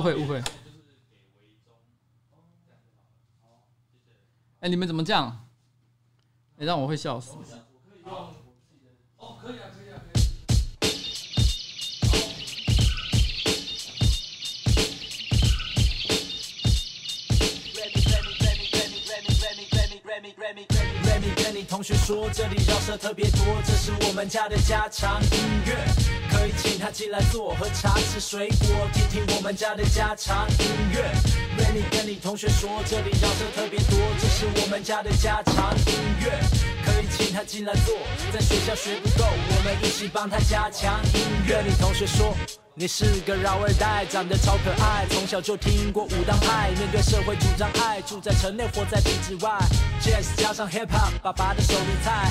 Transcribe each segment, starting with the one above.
误会误会。哎，你们怎么这样？哎，让我会笑死。哦，可以啊，可以啊，可以。哦跟你同学说，这里饶舌特别多，这是我们家的家常音乐。可以请他进来坐，喝茶吃水果，听听我们家的家常音乐。Remy 跟你同学说，这里饶舌特别多，这是我们家的家常音乐。可以请他进来坐，在学校学不够，我们一起帮他加强音乐。你同学说。你是个饶二代，长得超可爱，从小就听过武当派，面对社会主张爱，住在城内活在体制外。Jazz 加上 Hip Hop，爸爸的手里菜，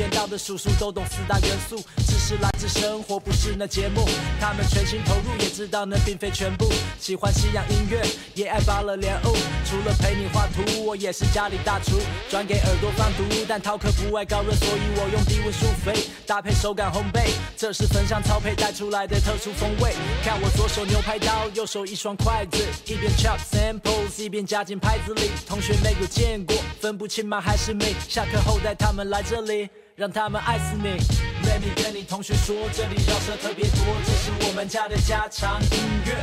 见到的叔叔都懂四大元素，知识来自生活，不是那节目。他们全心投入，也知道那并非全部。喜欢西洋音乐，也爱芭乐莲雾。除了陪你画图，我也是家里大厨，转给耳朵放毒，但饕客不爱高热，所以我用低温舒肥，搭配手感烘焙，这是焚香操配带出来的特殊风味。看我左手牛排刀，右手一双筷子，一边 chop samples，一边夹进拍子里。同学没有见过，分不清吗还是米？下课后带他们来这里，让他们爱死你。Remy 跟你同学说，这里饶舌特别多，这是我们家的家常音乐。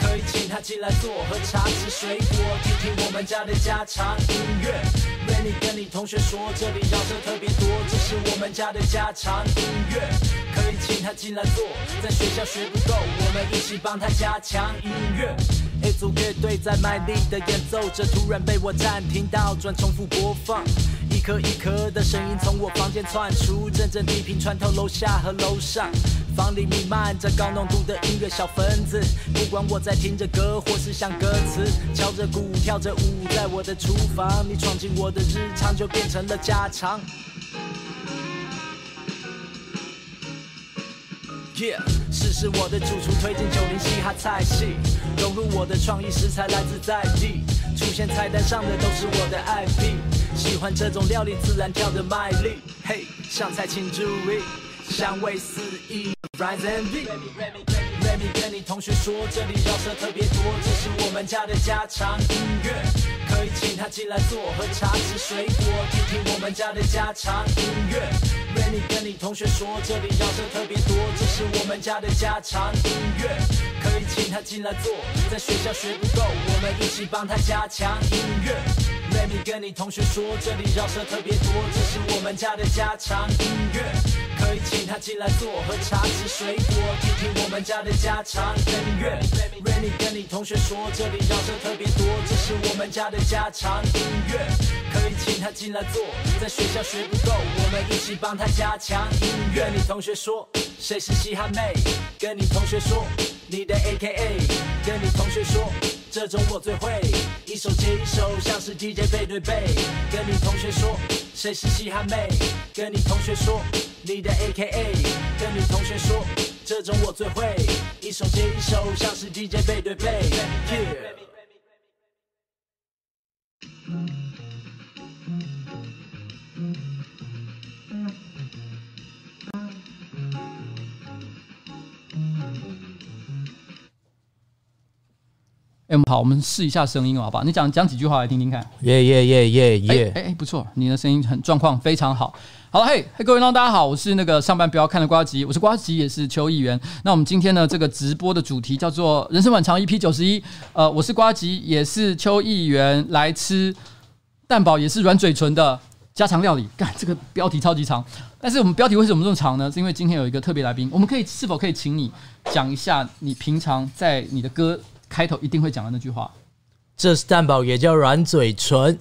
可以请他进来坐，喝茶吃水果，听听我们家的家常音乐。Remy 跟你同学说，这里饶舌特别多，这是我们家的家常音乐。可以请他进来坐，在学校学不够，我们一起帮他加强音乐。一组乐队在卖力的演奏着，突然被我暂停倒转重复播放，一颗一颗的声音从我房间窜出，阵阵低频穿透楼下和楼上，房里弥漫着高浓度的音乐小分子。不管我在听着歌，或是想歌词，敲着鼓跳着舞，在我的厨房，你闯进我的日常，就变成了家常。Yeah，试试我的主厨推荐九零嘻哈菜系，融入我的创意食材来自在地，出现菜单上的都是我的 IP，喜欢这种料理自然跳的卖力，嘿，上菜请注意，香味四溢，Rise and Be，Remy 跟你同学说，这里饶舌特别多，这是我们家的家常音乐。可以请他进来坐，喝茶吃水果，听听我们家的家常音乐。Remy 跟你同学说，这里饶舌特别多，这是我们家的家常音乐。可以请他进来坐，在学校学不够，我们一起帮他加强音乐。Remy 跟你同学说，这里饶舌特别多，这是我们家的家常音乐。可以请他进来坐，喝茶吃水果，听听我们家的家常音乐。Remy 跟你同学说，这里饶舌特别多，这是我们家的家常音乐。可以请他进来坐，在学校学不够，我们一起帮他加强音乐。你同学说，谁是嘻哈妹？跟你同学说，你的 AKA。跟你同学说，这种我最会，一首接一首，像是 DJ 背对背。跟你同学说，谁是嘻哈妹？跟你同学说。你的 AKA，跟你同学说，这种我最会，一首接一首，像是 DJ 背对背。哎，好，我们试一下声音，好不好？你讲讲几句话来听听看。耶耶耶耶耶！哎哎，不错，你的声音很状况非常好。好了，嘿，嘿，各位观众，大家好，我是那个上班不要看的瓜吉，我是瓜吉，也是邱议员。那我们今天呢，这个直播的主题叫做《人生晚长》EP 九十一。呃，我是瓜吉，也是邱议员，来吃蛋堡，也是软嘴唇的家常料理。干，这个标题超级长，但是我们标题为什么这么长呢？是因为今天有一个特别来宾，我们可以是否可以请你讲一下你平常在你的歌开头一定会讲的那句话？这是蛋堡，也叫软嘴唇。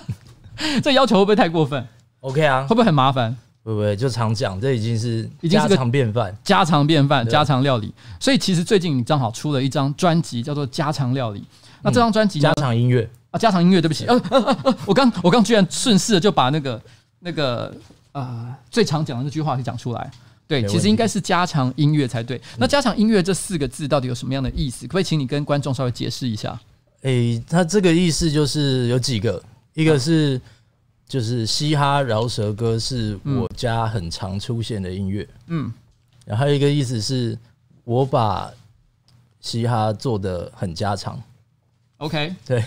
这要求会不会太过分？OK 啊，会不会很麻烦？不会，就常讲，这已经是已经是家常便饭，家常便饭，家常料理。所以其实最近你正好出了一张专辑，叫做《家常料理》。那这张专辑家常音乐啊，家常音乐，对不起，呃呃呃，我刚我刚居然顺势的就把那个那个呃最常讲的那句话给讲出来。对，其实应该是加强音乐才对。那加强音乐这四个字到底有什么样的意思？可不可以请你跟观众稍微解释一下？诶，它这个意思就是有几个，一个是。就是嘻哈饶舌歌是我家很常出现的音乐，嗯，然后一个意思是，我把嘻哈做的很家常。OK，对，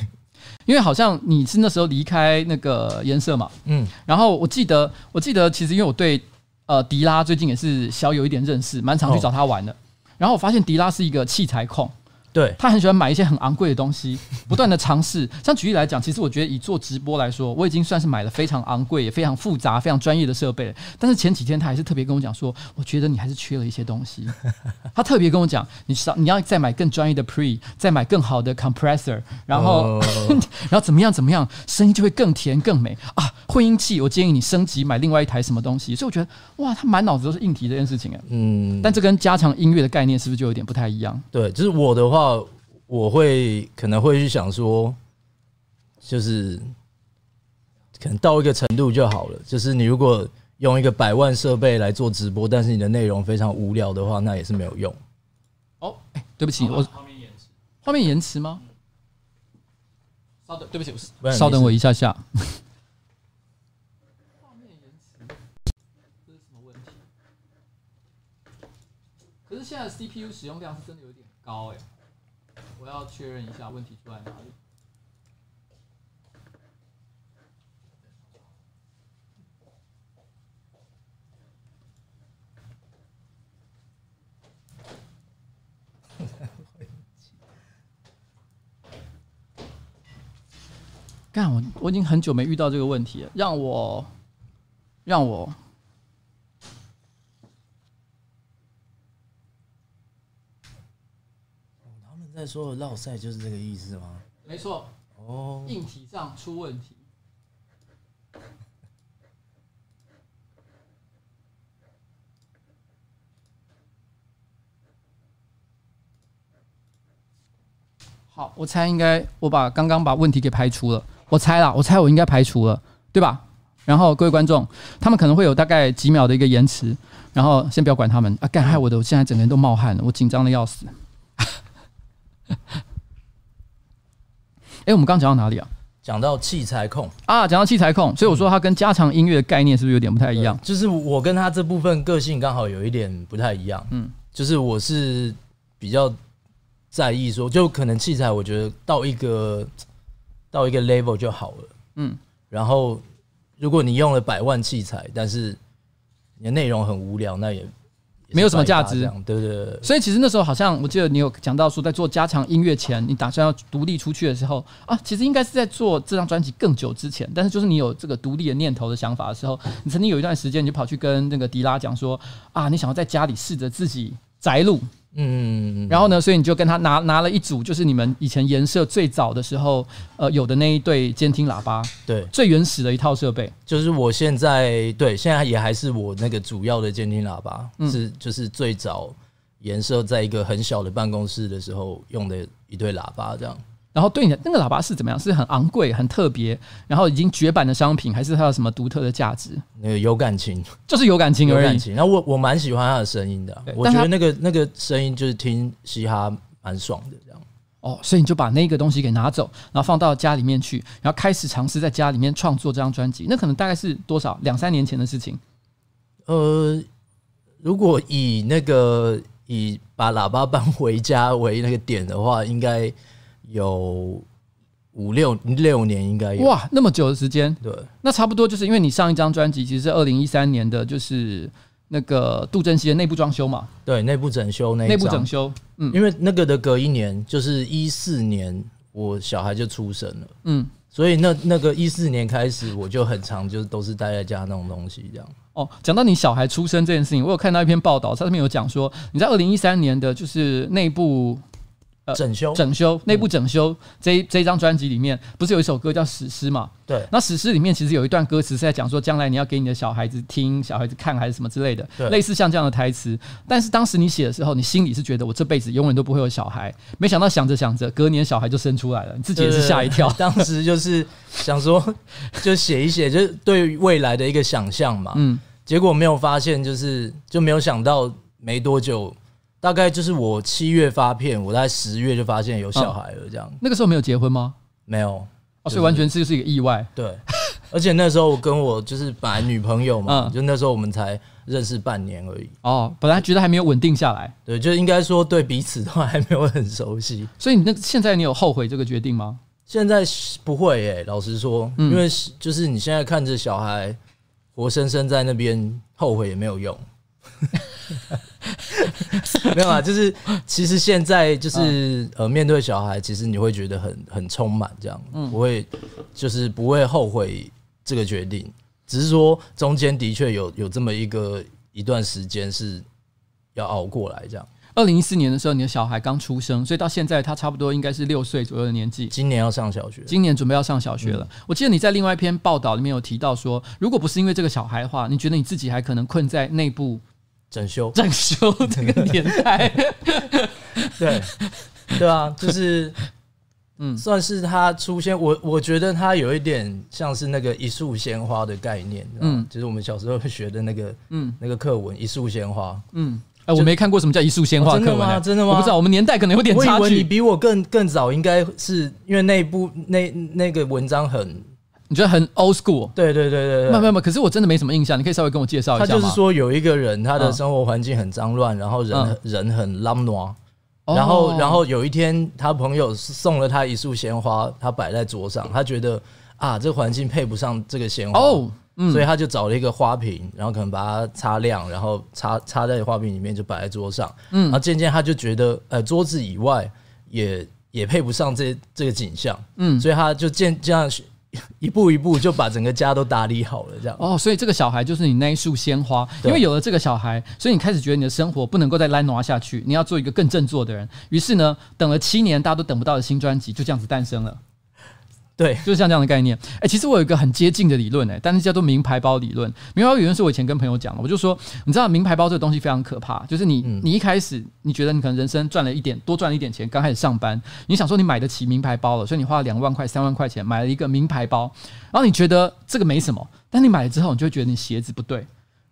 因为好像你是那时候离开那个颜色嘛，嗯，然后我记得，我记得其实因为我对呃迪拉最近也是小有一点认识，蛮常去找他玩的，哦、然后我发现迪拉是一个器材控。对，他很喜欢买一些很昂贵的东西，不断的尝试。像举例来讲，其实我觉得以做直播来说，我已经算是买了非常昂贵、也非常复杂、非常专业的设备了。但是前几天他还是特别跟我讲说，我觉得你还是缺了一些东西。他特别跟我讲，你少你要再买更专业的 pre，再买更好的 compressor，然后、oh. 然后怎么样怎么样，声音就会更甜更美啊。混音器，我建议你升级买另外一台什么东西。所以我觉得哇，他满脑子都是硬题这件事情哎。嗯，但这跟加强音乐的概念是不是就有点不太一样？对，就是我的话。我会可能会去想说，就是可能到一个程度就好了。就是你如果用一个百万设备来做直播，但是你的内容非常无聊的话，那也是没有用。哦，哎，对不起，我画面延迟，画面延迟吗？稍等，对不起，我稍等我一下下。画面延迟，这是什么问题？可是现在 CPU 使用量是真的有点高哎。我要确认一下问题出在哪里。干我我已经很久没遇到这个问题了，让我让我。在说的绕赛就是这个意思吗？没错。哦，硬体上出问题。好，我猜应该我把刚刚把问题给排除了。我猜啦，我猜我应该排除了，对吧？然后各位观众，他们可能会有大概几秒的一个延迟，然后先不要管他们啊！干害我的，我现在整个人都冒汗了，我紧张的要死。哎、欸，我们刚讲到哪里啊？讲到器材控啊，讲到器材控，所以我说它跟加强音乐的概念是不是有点不太一样？就是我跟他这部分个性刚好有一点不太一样。嗯，就是我是比较在意说，就可能器材，我觉得到一个到一个 level 就好了。嗯，然后如果你用了百万器材，但是你的内容很无聊，那也。没有什么价值，对对对。所以其实那时候好像我记得你有讲到说，在做加强音乐前，你打算要独立出去的时候啊，其实应该是在做这张专辑更久之前。但是就是你有这个独立的念头的想法的时候，你曾经有一段时间，你就跑去跟那个迪拉讲说啊，你想要在家里试着自己宅录。嗯，然后呢，所以你就跟他拿拿了一组，就是你们以前颜色最早的时候，呃，有的那一对监听喇叭，对，最原始的一套设备，就是我现在对，现在也还是我那个主要的监听喇叭，嗯、是就是最早颜色在一个很小的办公室的时候用的一对喇叭，这样。然后对你的那个喇叭是怎么样？是很昂贵、很特别，然后已经绝版的商品，还是它有什么独特的价值？那个有感情，就是有感情而已。有感情。然后我我蛮喜欢它的声音的，我觉得那个那个声音就是听嘻哈蛮爽的这样。哦，所以你就把那个东西给拿走，然后放到家里面去，然后开始尝试在家里面创作这张专辑。那可能大概是多少？两三年前的事情。呃，如果以那个以把喇叭搬回家为那个点的话，应该。有五六六年应该有哇，那么久的时间。对，那差不多就是因为你上一张专辑其实是二零一三年的，就是那个杜振熙的内部装修嘛。对，内部整修那内部整修，嗯，因为那个的隔一年就是一四年，我小孩就出生了，嗯，所以那那个一四年开始我就很常就都是待在家那种东西这样。哦，讲到你小孩出生这件事情，我有看到一篇报道，它上面有讲说你在二零一三年的就是内部。呃，整修整修内部整修这一这一张专辑里面，不是有一首歌叫《史诗》嘛？对。那《史诗》里面其实有一段歌词是在讲说，将来你要给你的小孩子听、小孩子看，还是什么之类的，类似像这样的台词。但是当时你写的时候，你心里是觉得我这辈子永远都不会有小孩。没想到想着想着，隔年小孩就生出来了，你自己也是吓一跳。当时就是想说，就写一写，就是对未来的一个想象嘛。嗯。结果没有发现，就是就没有想到没多久。大概就是我七月发片，我在十月就发现有小孩了，这样、哦。那个时候没有结婚吗？没有，哦，所以完全是是一个意外。对，而且那时候我跟我就是本来女朋友嘛，嗯就那时候我们才认识半年而已。哦，本来觉得还没有稳定下来，对，就应该说对彼此都还没有很熟悉。所以你那现在你有后悔这个决定吗？现在不会耶，老实说，嗯因为就是你现在看着小孩活生生在那边，后悔也没有用。没有啊，就是其实现在就是呃，面对小孩，其实你会觉得很很充满这样，不会就是不会后悔这个决定，只是说中间的确有有这么一个一段时间是要熬过来这样。二零一四年的时候，你的小孩刚出生，所以到现在他差不多应该是六岁左右的年纪。今年要上小学，今年准备要上小学了。我记得你在另外一篇报道里面有提到说，如果不是因为这个小孩的话，你觉得你自己还可能困在内部整修整修 这个年代？对，对啊，就是，嗯，算是他出现。我我觉得他有一点像是那个一束鲜花的概念，嗯，就是我们小时候学的那个，嗯，那个课文《一束鲜花》，嗯。哎，我没看过什么叫一束鲜花课文，欸，真的吗？我不知道，我们年代可能有点差距。我以为你比我更更早，应该是因为那部那那个文章很，你觉得很 old school？对对对对对，没有没有，可是我真的没什么印象，你可以稍微跟我介绍一下吗？他就是说有一个人，他的生活环境很脏乱，然后人、嗯、人很懒惰，然后然后有一天，他朋友送了他一束鲜花，他摆在桌上，他觉得啊，这个环境配不上这个鲜花。哦嗯、所以他就找了一个花瓶，然后可能把它擦亮，然后插插在花瓶里面，就摆在桌上。嗯，然后渐渐他就觉得，呃，桌子以外也也配不上这这个景象。嗯，所以他就渐这样 一步一步就把整个家都打理好了。这样哦，所以这个小孩就是你那一束鲜花，因为有了这个小孩，所以你开始觉得你的生活不能够再烂挪下去，你要做一个更振作的人。于是呢，等了七年大家都等不到的新专辑就这样子诞生了。对，就是像这样的概念。哎、欸，其实我有一个很接近的理论，哎，但是叫做名牌包理论。名牌包理论是我以前跟朋友讲的，我就说，你知道名牌包这个东西非常可怕，就是你，你一开始你觉得你可能人生赚了一点，多赚了一点钱，刚开始上班，你想说你买得起名牌包了，所以你花了两万块、三万块钱买了一个名牌包，然后你觉得这个没什么，但你买了之后，你就会觉得你鞋子不对。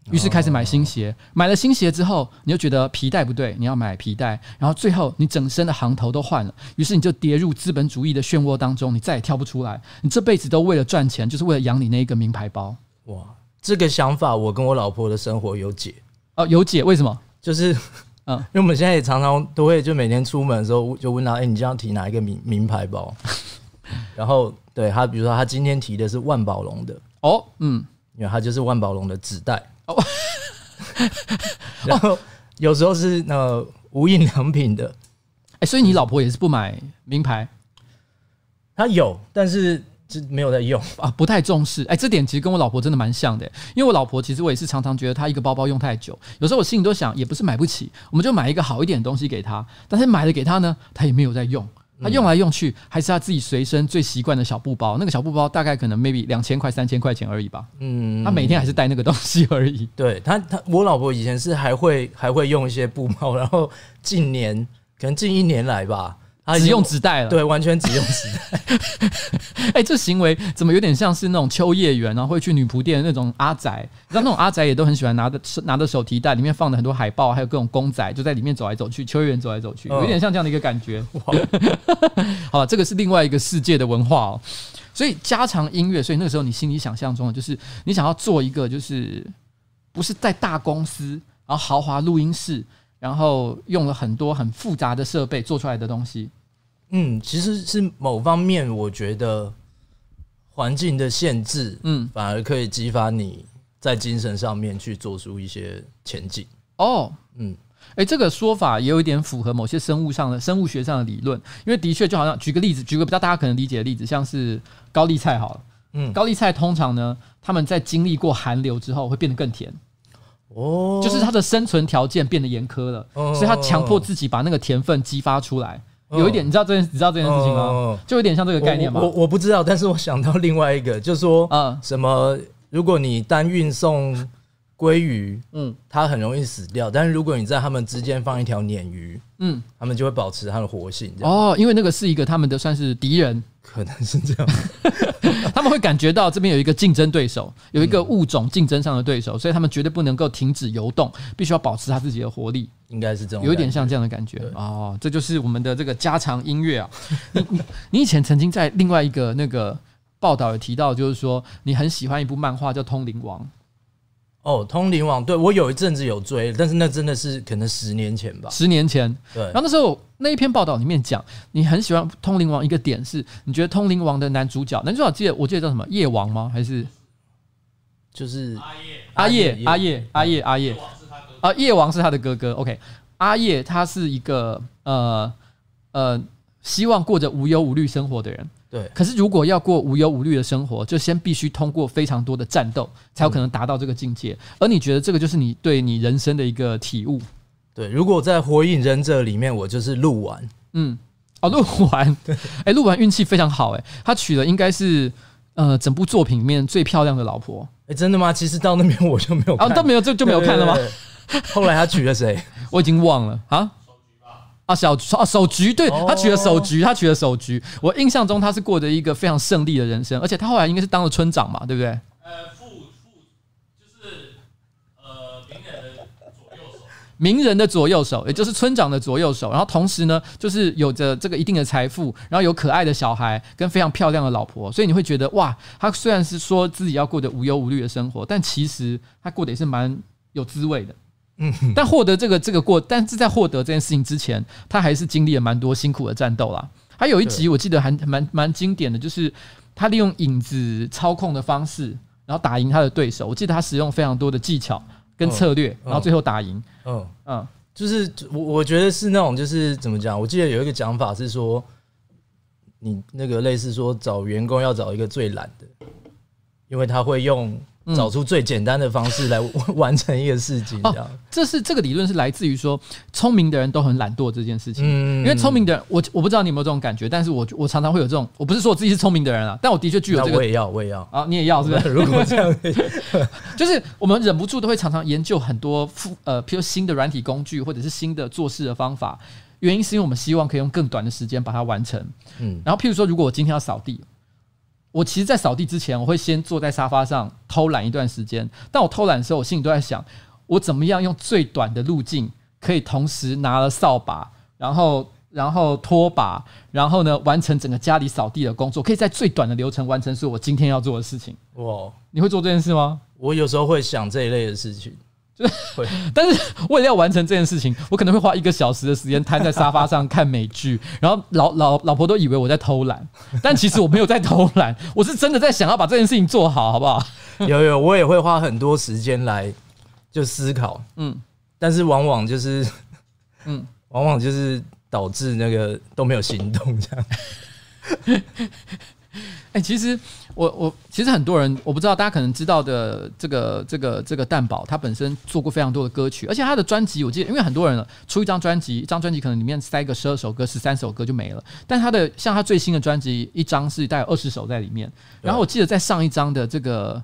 于是开始买新鞋，买了新鞋之后，你就觉得皮带不对，你要买皮带，然后最后你整身的行头都换了，于是你就跌入资本主义的漩涡当中，你再也跳不出来。你这辈子都为了赚钱，就是为了养你那一个名牌包。哇，这个想法我跟我老婆的生活有解哦，有解？为什么？就是 嗯，因为我们现在也常常都会就每天出门的时候就问他，哎，你这样提哪一个名名牌包？然后对他，比如说他今天提的是万宝龙的哦，嗯，因为他就是万宝龙的纸袋。然后有时候是呃无印良品的，哎，所以你老婆也是不买名牌？她有，但是就没有在用啊，不太重视。哎，这点其实跟我老婆真的蛮像的，因为我老婆其实我也是常常觉得她一个包包用太久，有时候我心里都想，也不是买不起，我们就买一个好一点的东西给她，但是买了给她呢，她也没有在用。他用来用去，还是他自己随身最习惯的小布包。那个小布包大概可能 maybe 两千块、三千块钱而已吧。嗯，他每天还是带那个东西而已。对他，他我老婆以前是还会还会用一些布包，然后近年可能近一年来吧。他只用纸袋了，对，完全只用纸袋。哎、欸，这行为怎么有点像是那种秋叶原，然后会去女仆店的那种阿宅？你知道那种阿宅也都很喜欢拿着拿着手提袋，里面放了很多海报，还有各种公仔，就在里面走来走去，秋叶原走来走去，有点像这样的一个感觉。哇 好了，这个是另外一个世界的文化哦。所以家常音乐，所以那个时候你心里想象中的就是你想要做一个，就是不是在大公司，然后豪华录音室。然后用了很多很复杂的设备做出来的东西，嗯，其实是某方面，我觉得环境的限制，嗯，反而可以激发你在精神上面去做出一些前进。哦，嗯，诶，这个说法也有一点符合某些生物上的生物学上的理论，因为的确就好像举个例子，举个比较大家可能理解的例子，像是高丽菜好了，嗯，高丽菜通常呢，他们在经历过寒流之后会变得更甜。哦，就是他的生存条件变得严苛了，所以他强迫自己把那个甜分激发出来。有一点，你知道这件，你知道这件事情吗？就有点像这个概念吗？我我不知道，但是我想到另外一个，就是说，嗯，什么？如果你单运送鲑鱼，嗯，它很容易死掉，但是如果你在它们之间放一条鲶鱼，嗯，它们就会保持它的活性。哦，因为那个是一个他们的算是敌人。可能是这样，他们会感觉到这边有一个竞争对手，有一个物种竞争上的对手，所以他们绝对不能够停止游动，必须要保持它自己的活力。应该是这种，有一点像这样的感觉哦。这就是我们的这个家常音乐啊。你你你以前曾经在另外一个那个报道有提到，就是说你很喜欢一部漫画叫《通灵王》。哦，《通灵王》对我有一阵子有追，但是那真的是可能十年前吧。十年前，对。然后那时候那一篇报道里面讲，你很喜欢《通灵王》，一个点是你觉得《通灵王》的男主角，男主角记得我记得叫什么？夜王吗？还是就是阿叶？阿叶？阿叶？阿叶？啊，夜王是他的哥哥。OK，阿叶他是一个呃呃，希望过着无忧无虑生活的人。对，可是如果要过无忧无虑的生活，就先必须通过非常多的战斗，才有可能达到这个境界。而你觉得这个就是你对你人生的一个体悟？对，如果在《火影忍者》里面，我就是鹿丸。嗯，哦，鹿丸，哎，鹿丸运气非常好，哎，他娶了应该是呃整部作品里面最漂亮的老婆。哎，真的吗？其实到那边我就没有看，啊，都没有就就没有看了吗？对对对对后来他娶了谁？我已经忘了啊。啊，小啊，手菊，对，他娶了手菊，他娶了手菊。我印象中他是过着一个非常胜利的人生，而且他后来应该是当了村长嘛，对不对？呃，副副就是呃名人的左右手，名人的左右手，也就是村长的左右手。然后同时呢，就是有着这个一定的财富，然后有可爱的小孩跟非常漂亮的老婆，所以你会觉得哇，他虽然是说自己要过着无忧无虑的生活，但其实他过得也是蛮有滋味的。嗯，但获得这个这个过，但是在获得这件事情之前，他还是经历了蛮多辛苦的战斗啦。还有一集我记得还蛮蛮经典的，就是他利用影子操控的方式，然后打赢他的对手。我记得他使用非常多的技巧跟策略，然后最后打赢。嗯嗯，就是我我觉得是那种就是怎么讲？我记得有一个讲法是说，你那个类似说找员工要找一个最懒的，因为他会用。找出最简单的方式来 完成一个事情，这样。这是这个理论是来自于说，聪明的人都很懒惰这件事情。因为聪明的人，我我不知道你有没有这种感觉，但是我我常常会有这种，我不是说我自己是聪明的人啊，但我的确具有这个。我也要，我也要啊，你也要是不是？如果这样，就是我们忍不住都会常常研究很多复呃，譬如新的软体工具或者是新的做事的方法，原因是因为我们希望可以用更短的时间把它完成。嗯，然后譬如说，如果我今天要扫地。我其实，在扫地之前，我会先坐在沙发上偷懒一段时间。但我偷懒的时候，我心里都在想，我怎么样用最短的路径，可以同时拿了扫把，然后然后拖把，然后呢，完成整个家里扫地的工作，可以在最短的流程完成，是我今天要做的事情。哇，你会做这件事吗？我有时候会想这一类的事情。会，但是为了要完成这件事情，我可能会花一个小时的时间瘫在沙发上看美剧，然后老老老婆都以为我在偷懒，但其实我没有在偷懒，我是真的在想要把这件事情做好，好不好？有有，我也会花很多时间来就思考，嗯，但是往往就是，嗯，往往就是导致那个都没有行动这样。哎、欸，其实我我其实很多人我不知道，大家可能知道的这个这个这个蛋宝，他本身做过非常多的歌曲，而且他的专辑我记得，因为很多人出一张专辑，一张专辑可能里面塞个十二首歌、十三首歌就没了，但他的像他最新的专辑，一张是带有二十首在里面。然后我记得在上一张的这个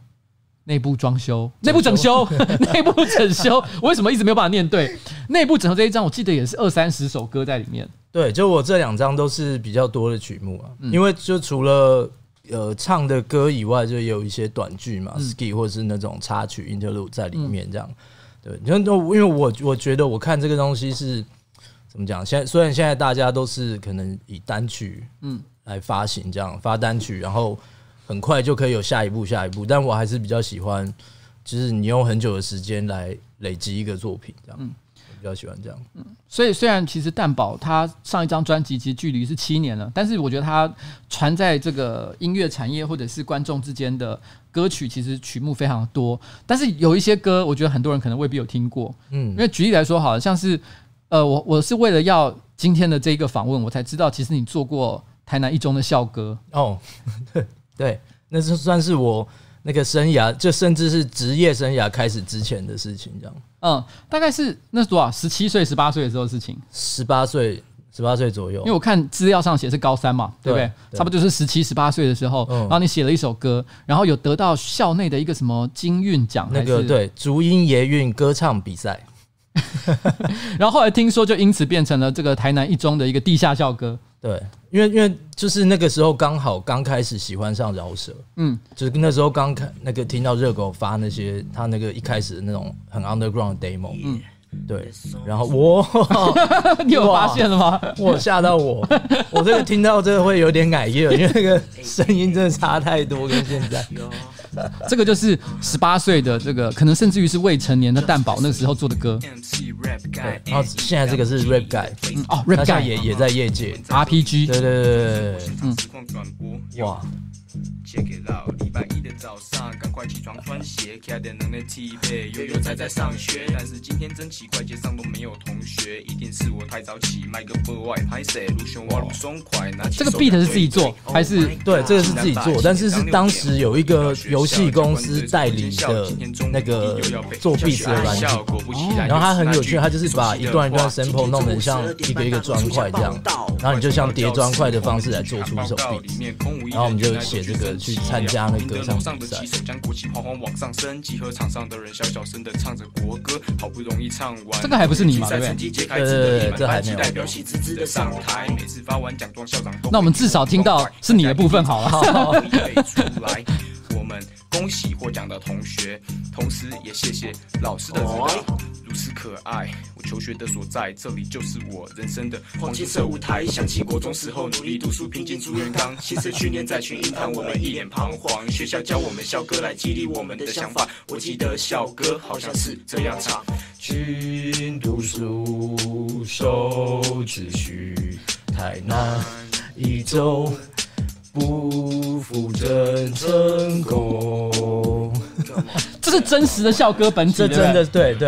内部装修、内部整修、内部整修，我为什么一直没有办法念对？内部整修这一张，我记得也是二三十首歌在里面。对，就我这两张都是比较多的曲目啊，嗯、因为就除了。呃，唱的歌以外，就有一些短剧嘛、嗯、ski 或者是那种插曲 interlude 在里面，这样。嗯、对，你看，因为我我觉得我看这个东西是怎么讲？现在虽然现在大家都是可能以单曲嗯来发行这样发单曲，然后很快就可以有下一步下一步，但我还是比较喜欢，就是你用很久的时间来累积一个作品这样。嗯比较喜欢这样，嗯，所以虽然其实蛋宝他上一张专辑其实距离是七年了，但是我觉得他传在这个音乐产业或者是观众之间的歌曲，其实曲目非常多。但是有一些歌，我觉得很多人可能未必有听过，嗯，因为举例来说，好了，像是呃，我我是为了要今天的这一个访问，我才知道其实你做过台南一中的校歌哦，对 对，那是算是我。那个生涯，就甚至是职业生涯开始之前的事情，这样。嗯，大概是那是多少？十七岁、十八岁的时候的事情。十八岁，十八岁左右。因为我看资料上写是高三嘛，对不对？对，差不多就是十七、十八岁的时候，嗯、然后你写了一首歌，然后有得到校内的一个什么金韵奖，那个对，竹音爷韵歌唱比赛。然后后来听说，就因此变成了这个台南一中的一个地下校歌。对，因为因为就是那个时候刚好刚开始喜欢上饶舌，嗯，就是那时候刚开那个听到热狗发那些他那个一开始的那种很 underground demo，嗯，对，然后我，你有发现了吗？我吓到我，我这个听到这个会有点哽咽，因为那个声音真的差太多，跟现在。这个就是十八岁的这个，可能甚至于是未成年的蛋宝那个时候做的歌。对，然后现在这个是 Rap Guy，嗯哦，Rap Guy 也也在业界。RPG，对对对对对，嗯，哇。礼拜一的早上，赶快起床穿鞋，开点能力体配，悠悠哉哉上学。但是今天真奇怪，街上都没有同学，一定是我太早起，买个不外拍松快。这个 beat 是自己做还是？对，这个是自己做，但是是当时有一个游戏公司代理的那个做 beat 的软件，然后它很有趣，它就是把一段一段 sample 弄得像一个一个砖块这样，然后你就像叠砖块的方式来做出一首 beat，然后我们就写这个。去参加那个歌唱比赛。这个还不是你吗？对不对？对对对，这还没有。那我们至少听到是你的部分好了。恭喜获奖的同学，同时也谢谢老师的指导，如此可爱。我求学的所在，这里就是我人生的黄金色舞台。想起国中时候努力读书，拼尽朱元璋。其实去年在群英谈，我们一脸彷徨。学校教我们校歌来激励我们的想法。我记得校歌好像是这样唱：勤读书，守秩序，台南一中。不负真成功，这是真实的校歌本子，这真的对对。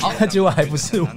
好，结果还不是我。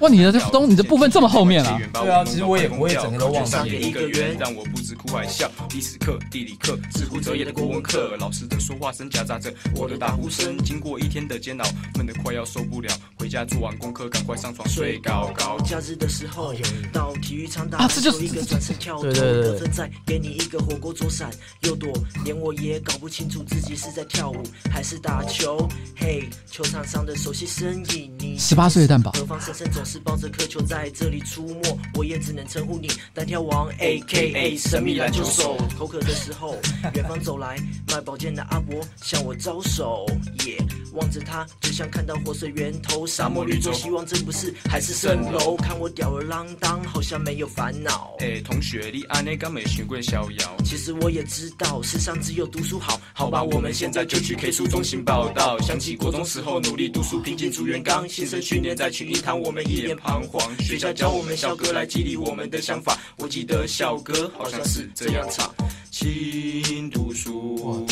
哇，你的这东，你的部分这么后面啊？对啊，其实我也我也整个都忘记了。一个圆，让我不知哭还笑。历史课、地理课，自顾着夜的国文课，老师的说话声夹杂着我的打呼声。经过一天的煎熬，闷得快要受不了。回家做完功课，赶快上床睡高高。假日的时候，到体育场打篮球，一个转身跳投，得分再给你一个火锅左闪右躲，连我也搞不清楚自己是在跳舞还是打球。嘿球场上的熟悉身影，你十八岁的蛋堡，何方神圣总是抱着颗球在这里出没，我也只能称呼你单挑王，A K A 神秘篮球手。口渴的时候，远方走来卖宝剑的阿伯向我招手，耶、yeah，望着他就像看到活水源头。沙漠绿洲，希望这不是海市蜃楼。看我吊儿郎当，好像没有烦恼。哎、欸，同学，你安内刚没学过逍遥。其实我也知道，世上只有读书好。好吧，我们现在就去 K 书中心报道。想起国中时候努力读书，拼尽竹元刚，新生训练在群英堂，我们一脸彷徨。学校教我们校歌来激励我们的想法，我记得校歌好像是这样唱：勤读书，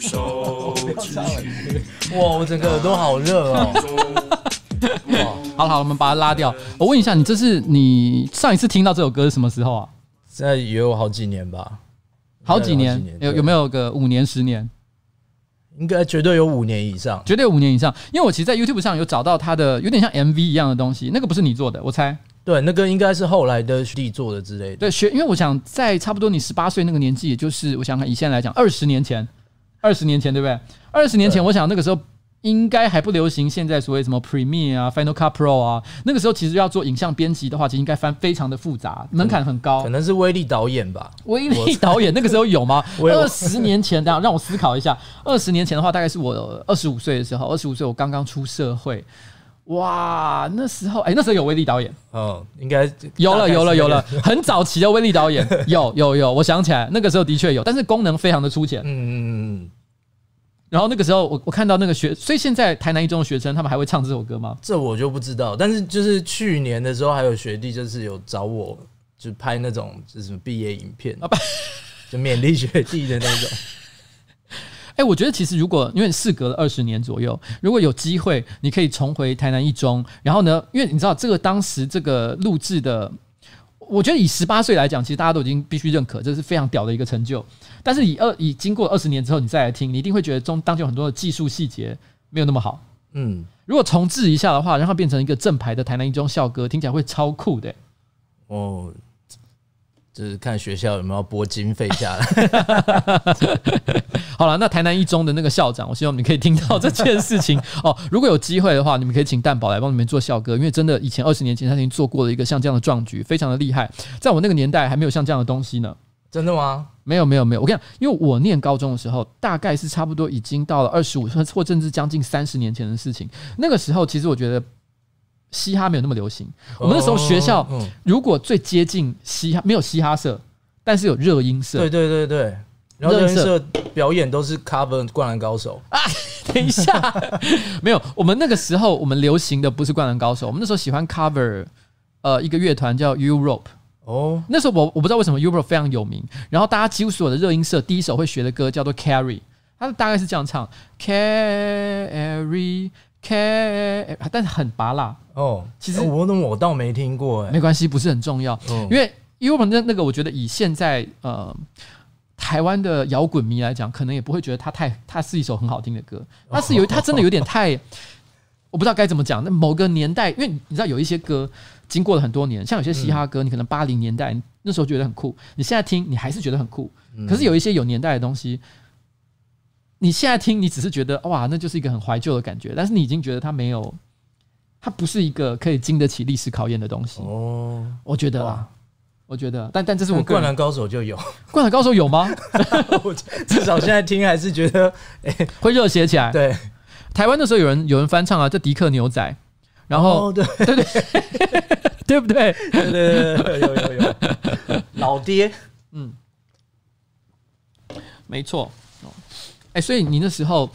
守秩序。哇，我整个耳朵好热哦！哇，好了好了，我们把它拉掉。我问一下，你这是你上一次听到这首歌是什么时候啊？现在也有好几年吧，好几年，几年有有没有个五年十年？应该绝对有五年以上，绝对有五年以上。因为我其实，在 YouTube 上有找到他的有点像 MV 一样的东西，那个不是你做的，我猜。对，那个应该是后来的学弟做的之类的。对，学，因为我想在差不多你十八岁那个年纪，也就是我想看以现在来讲，二十年前，二十年前对不对？二十年前，我想那个时候。应该还不流行现在所谓什么 Premiere 啊、Final Cut Pro 啊，那个时候其实要做影像编辑的话，其实应该翻非常的复杂，门槛很高。可能是威力导演吧？威力导演那个时候有吗？二十年前，等下让我思考一下。二十年前的话，大概是我二十五岁的时候，二十五岁我刚刚出社会。哇，那时候哎、欸，那时候有威力导演哦，应该有了，有了，有了，很早期的威力导演，有有有，我想起来，那个时候的确有，但是功能非常的粗浅。嗯嗯嗯。然后那个时候，我我看到那个学，所以现在台南一中的学生他们还会唱这首歌吗？这我就不知道。但是就是去年的时候，还有学弟就是有找我，就拍那种就是毕业影片，啊就勉励学弟的那种。哎，我觉得其实如果因为事隔了二十年左右，如果有机会，你可以重回台南一中，然后呢，因为你知道这个当时这个录制的。我觉得以十八岁来讲，其实大家都已经必须认可，这是非常屌的一个成就。但是以二以经过二十年之后，你再来听，你一定会觉得中当中有很多的技术细节没有那么好。嗯，如果重置一下的话，让它变成一个正牌的台南一中校歌，听起来会超酷的、欸。哦。就是看学校有没有拨经费下来。好了，那台南一中的那个校长，我希望你可以听到这件事情 哦。如果有机会的话，你们可以请蛋宝来帮你们做校歌，因为真的以前二十年前他已经做过了一个像这样的壮举，非常的厉害。在我那个年代还没有像这样的东西呢。真的吗？没有没有没有，我跟你讲，因为我念高中的时候，大概是差不多已经到了二十五岁，或甚至将近三十年前的事情。那个时候，其实我觉得嘻哈没有那么流行。我们那时候学校，如果最接近嘻哈，没有嘻哈社，但是有热音社。对对对对，然后热音社表演都是 cover《灌篮高手》啊。等一下，没有，我们那个时候我们流行的不是《灌篮高手》，我们那时候喜欢 cover 呃一个乐团叫 Europe。哦，那时候我我不知道为什么 Europe 非常有名，然后大家几乎所有的热音社第一首会学的歌叫做 Carry，它大概是这样唱 Carry Carry，但是很拔辣哦。其实我我倒没听过，哎，没关系，不是很重要，因为 Europe 那那个我觉得以现在呃台湾的摇滚迷来讲，可能也不会觉得它太它是一首很好听的歌，它是有它真的有点太，我不知道该怎么讲。那某个年代，因为你知道有一些歌。经过了很多年，像有些嘻哈歌，你可能八零年代那时候觉得很酷，你现在听你还是觉得很酷。可是有一些有年代的东西，你现在听你只是觉得哇，那就是一个很怀旧的感觉，但是你已经觉得它没有，它不是一个可以经得起历史考验的东西。哦，我觉得啦，我觉得，但但这是我灌篮高手就有，灌篮高手有吗？至少现在听还是觉得 会热血起来。对，台湾的时候有人有人翻唱啊，这迪克牛仔。然后，哦、对 对对，对不对？对对对，有有有，老爹，嗯，没错。哎，所以你那时候，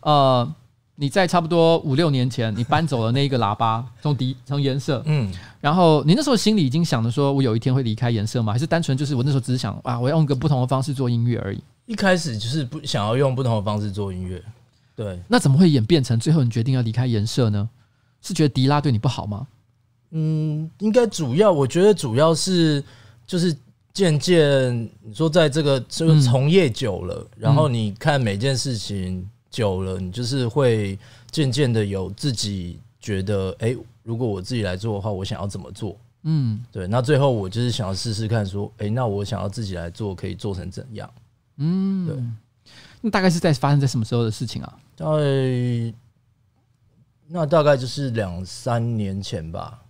呃，你在差不多五六年前，你搬走了那一个喇叭，从迪从颜色，嗯，然后你那时候心里已经想着说，我有一天会离开颜色吗？还是单纯就是我那时候只是想啊，我要用个不同的方式做音乐而已？一开始就是不想要用不同的方式做音乐，对。那怎么会演变成最后你决定要离开颜色呢？是觉得迪拉对你不好吗？嗯，应该主要，我觉得主要是就是渐渐你说在这个就是从业久了，嗯、然后你看每件事情久了，你就是会渐渐的有自己觉得，哎、欸，如果我自己来做的话，我想要怎么做？嗯，对。那最后我就是想要试试看，说，哎、欸，那我想要自己来做，可以做成怎样？嗯，对。那大概是在发生在什么时候的事情啊？在那大概就是两三年前吧，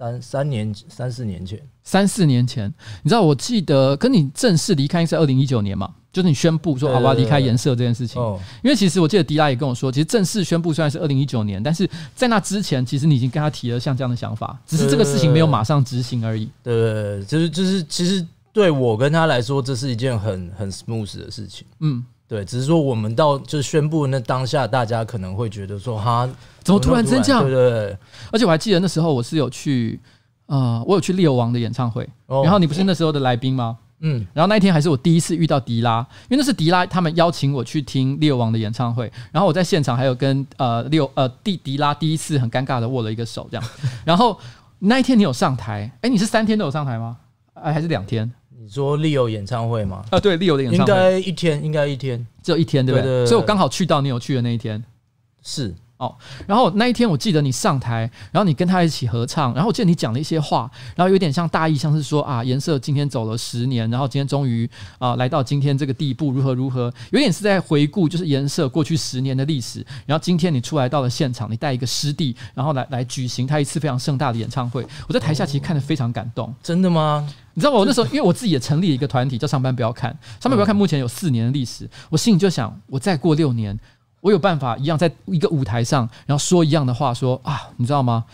三三年三四年前，三四年前，你知道，我记得跟你正式离开是二零一九年嘛，就是你宣布说好我要离开颜色这件事情。哦，因为其实我记得迪拉也跟我说，其实正式宣布虽然是二零一九年，但是在那之前，其实你已经跟他提了像这样的想法，只是这个事情没有马上执行而已。对，就是就是，其实对我跟他来说，这是一件很很 smooth 的事情。嗯。对，只是说我们到就宣布那当下，大家可能会觉得说哈，怎么突然真这样？对对对。而且我还记得那时候我是有去，呃，我有去 Leo 王的演唱会，然后你不是那时候的来宾吗？嗯。然后那一天还是我第一次遇到迪拉，因为那是迪拉他们邀请我去听 Leo 王的演唱会，然后我在现场还有跟呃六呃迪迪拉第一次很尴尬的握了一个手这样。然后那一天你有上台？哎，你是三天都有上台吗？哎，还是两天？你说 Leo 演唱会吗？啊，对，Leo 的演唱会应该一天，应该一天，只有一天，对不对？对对对，所以我刚好去到你有去的那一天，是。哦，然后那一天我记得你上台，然后你跟他一起合唱，然后我记得你讲了一些话，然后有点像大意，像是说啊，颜色今天走了十年，然后今天终于啊来到今天这个地步，如何如何，有点是在回顾就是颜色过去十年的历史。然后今天你出来到了现场，你带一个师弟，然后来来举行他一次非常盛大的演唱会。我在台下其实看得非常感动。真的吗？你知道我那时候，因为我自己也成立了一个团体叫上班不要看，上班不要看，目前有四年的历史，我心里就想，我再过六年。我有办法一样在一个舞台上，然后说一样的话，说啊，你知道吗？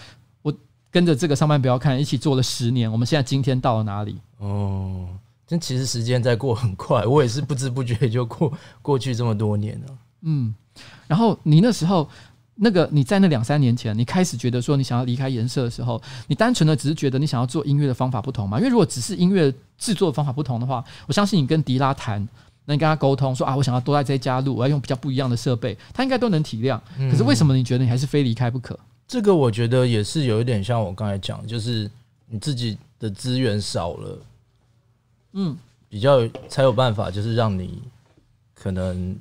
我跟着这个上班不要看，一起做了十年，我们现在今天到了哪里？哦，这其实时间在过很快，我也是不知不觉就过过去这么多年了。嗯，然后你那时候那个你在那两三年前，你开始觉得说你想要离开颜色的时候，你单纯的只是觉得你想要做音乐的方法不同吗？因为如果只是音乐制作的方法不同的话，我相信你跟迪拉谈。那你跟他沟通说啊，我想要多在这家录，我要用比较不一样的设备，他应该都能体谅。可是为什么你觉得你还是非离开不可？这个我觉得也是有一点像我刚才讲，就是你自己的资源少了，嗯，比较才有办法，就是让你可能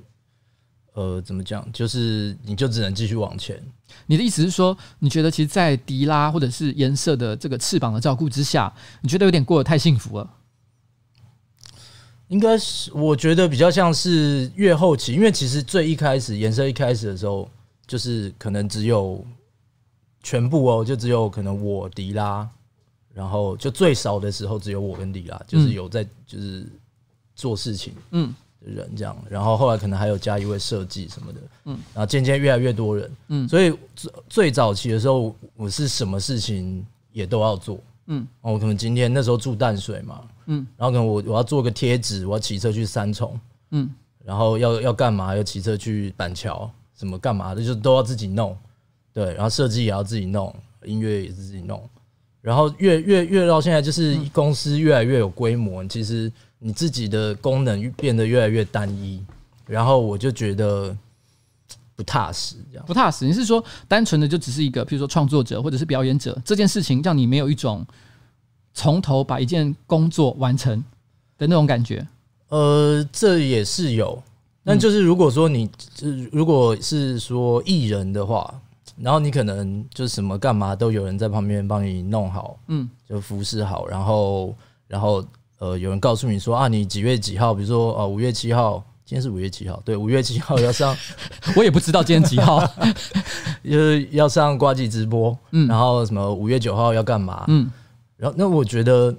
呃怎么讲，就是你就只能继续往前。你的意思是说，你觉得其实，在迪拉或者是颜色的这个翅膀的照顾之下，你觉得有点过得太幸福了？应该是，我觉得比较像是越后期，因为其实最一开始颜色一开始的时候，就是可能只有全部哦，就只有可能我迪拉，然后就最少的时候只有我跟迪拉，就是有在就是做事情，嗯，的人这样，然后后来可能还有加一位设计什么的，嗯，然后渐渐越来越多人，嗯，所以最最早期的时候，我是什么事情也都要做，嗯，我可能今天那时候住淡水嘛，嗯，然后可能我我要做个贴纸，我要骑车去三重，嗯，然后要要干嘛？要骑车去板桥，什么干嘛的，就都要自己弄，对，然后设计也要自己弄，音乐也是自己弄。然后越越越到现在，就是公司越来越有规模，嗯、其实你自己的功能变得越来越单一，然后我就觉得不踏实，这样不踏实。你是说单纯的就只是一个，比如说创作者或者是表演者这件事情，让你没有一种从头把一件工作完成的那种感觉？呃，这也是有，但就是如果说你，如果是说艺人的话。然后你可能就什么干嘛都有人在旁边帮你弄好，嗯，就服侍好，然后然后呃有人告诉你说啊，你几月几号？比如说呃五月七号，今天是五月七号，对，五月七号要上，我也不知道今天几号，就是要上挂机直播，嗯，然后什么五月九号要干嘛，嗯，然后那我觉得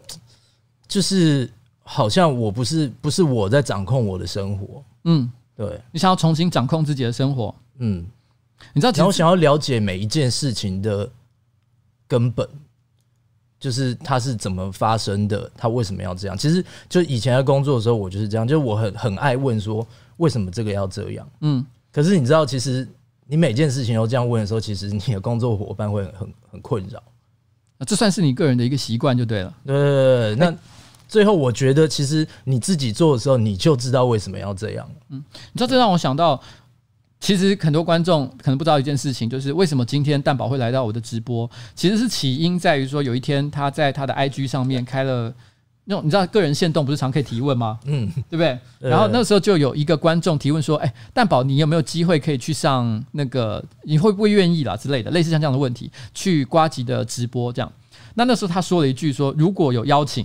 就是好像我不是不是我在掌控我的生活，嗯，对，你想要重新掌控自己的生活，嗯。你知道，然后想要了解每一件事情的根本，就是它是怎么发生的，它为什么要这样？其实就以前在工作的时候，我就是这样，就我很很爱问说，为什么这个要这样？嗯，可是你知道，其实你每件事情都这样问的时候，其实你的工作伙伴会很很困扰。那这算是你个人的一个习惯就对了。对对对，那最后我觉得，其实你自己做的时候，你就知道为什么要这样。嗯，你知道，这让我想到。其实很多观众可能不知道一件事情，就是为什么今天蛋宝会来到我的直播，其实是起因在于说，有一天他在他的 IG 上面开了那种你知道个人限动不是常可以提问吗？嗯，对不对？然后那个时候就有一个观众提问说：“哎，蛋宝，你有没有机会可以去上那个？你会不会愿意啦之类的，类似像这样的问题，去瓜吉的直播这样。”那那时候他说了一句说：“如果有邀请，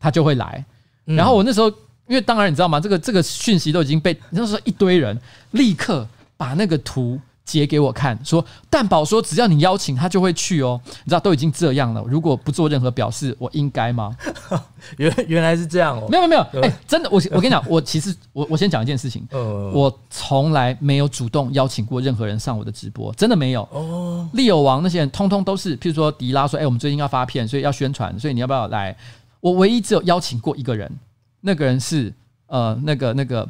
他就会来。”然后我那时候。因为当然你知道吗？这个这个讯息都已经被那时候一堆人立刻把那个图截给我看，说蛋堡说只要你邀请他就会去哦。你知道都已经这样了，如果不做任何表示，我应该吗？原原来是这样哦。没有没有没有，哎，真的，我我跟你讲，我其实我我先讲一件事情，我从来没有主动邀请过任何人上我的直播，真的没有。哦，利友王那些人通通都是，譬如说迪拉说，哎，我们最近要发片，所以要宣传，所以你要不要来？我唯一只有邀请过一个人。那个人是呃，那个那个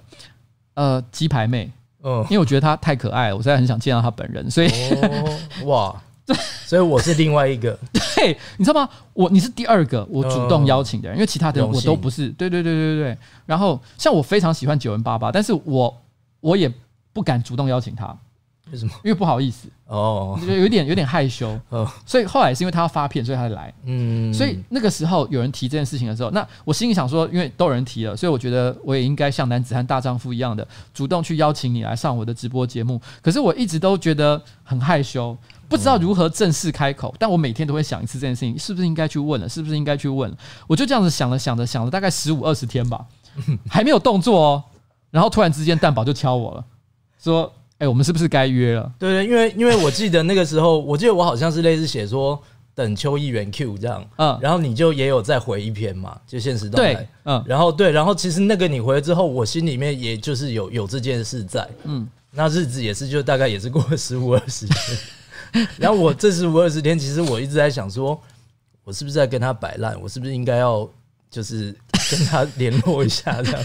呃，鸡排妹，嗯，因为我觉得他太可爱了，我实在很想见到他本人，所以、哦、哇，所以我是另外一个，对，你知道吗？我你是第二个我主动邀请的人，因为其他的人我都不是，对对对对对。然后像我非常喜欢九零八八但是我我也不敢主动邀请他。为什么？因为不好意思哦，就有点有点害羞哦，所以后来是因为他要发片，所以他才来。嗯，所以那个时候有人提这件事情的时候，那我心里想说，因为都有人提了，所以我觉得我也应该像男子汉大丈夫一样的主动去邀请你来上我的直播节目。可是我一直都觉得很害羞，不知道如何正式开口。但我每天都会想一次这件事情，是不是应该去问了？是不是应该去问了？我就这样子想了想着想了大概十五二十天吧，还没有动作哦。然后突然之间蛋宝就敲我了，说。哎、欸，我们是不是该约了？对对，因为因为我记得那个时候，我记得我好像是类似写说等邱议员 Q 这样，嗯，然后你就也有再回一篇嘛，就现实动态，嗯，然后对，然后其实那个你回了之后，我心里面也就是有有这件事在，嗯，那日子也是就大概也是过了十五二十天，然后我这十五二十天，其实我一直在想说，我是不是在跟他摆烂？我是不是应该要就是。跟他联络一下，这样。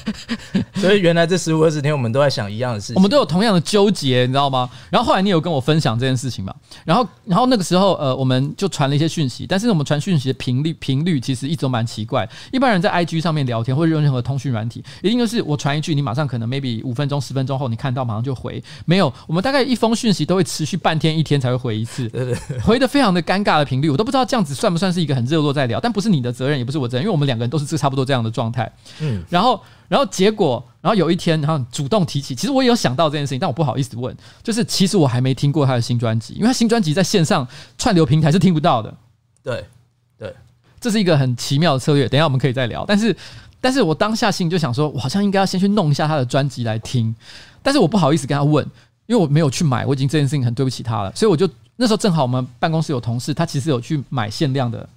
所以原来这十五二十天，我们都在想一样的事情，我们都有同样的纠结，你知道吗？然后后来你有跟我分享这件事情嘛？然后，然后那个时候，呃，我们就传了一些讯息，但是我们传讯息的频率频率其实一直都蛮奇怪。一般人在 IG 上面聊天或者用任何通讯软体，一定就是我传一句，你马上可能 maybe 五分钟、十分钟后你看到马上就回。没有，我们大概一封讯息都会持续半天一天才会回一次，回的非常的尴尬的频率，我都不知道这样子算不算是一个很热络在聊，但不是你的责任，也不是我责任，因为我们两个人都是这差不多这样的状态。嗯，然后，然后结果，然后有一天，然后主动提起，其实我也有想到这件事情，但我不好意思问，就是其实我还没听过他的新专辑，因为他新专辑在线上串流平台是听不到的。对，对，这是一个很奇妙的策略，等一下我们可以再聊。但是，但是我当下心里就想说，我好像应该要先去弄一下他的专辑来听，但是我不好意思跟他问，因为我没有去买，我已经这件事情很对不起他了，所以我就那时候正好我们办公室有同事，他其实有去买限量的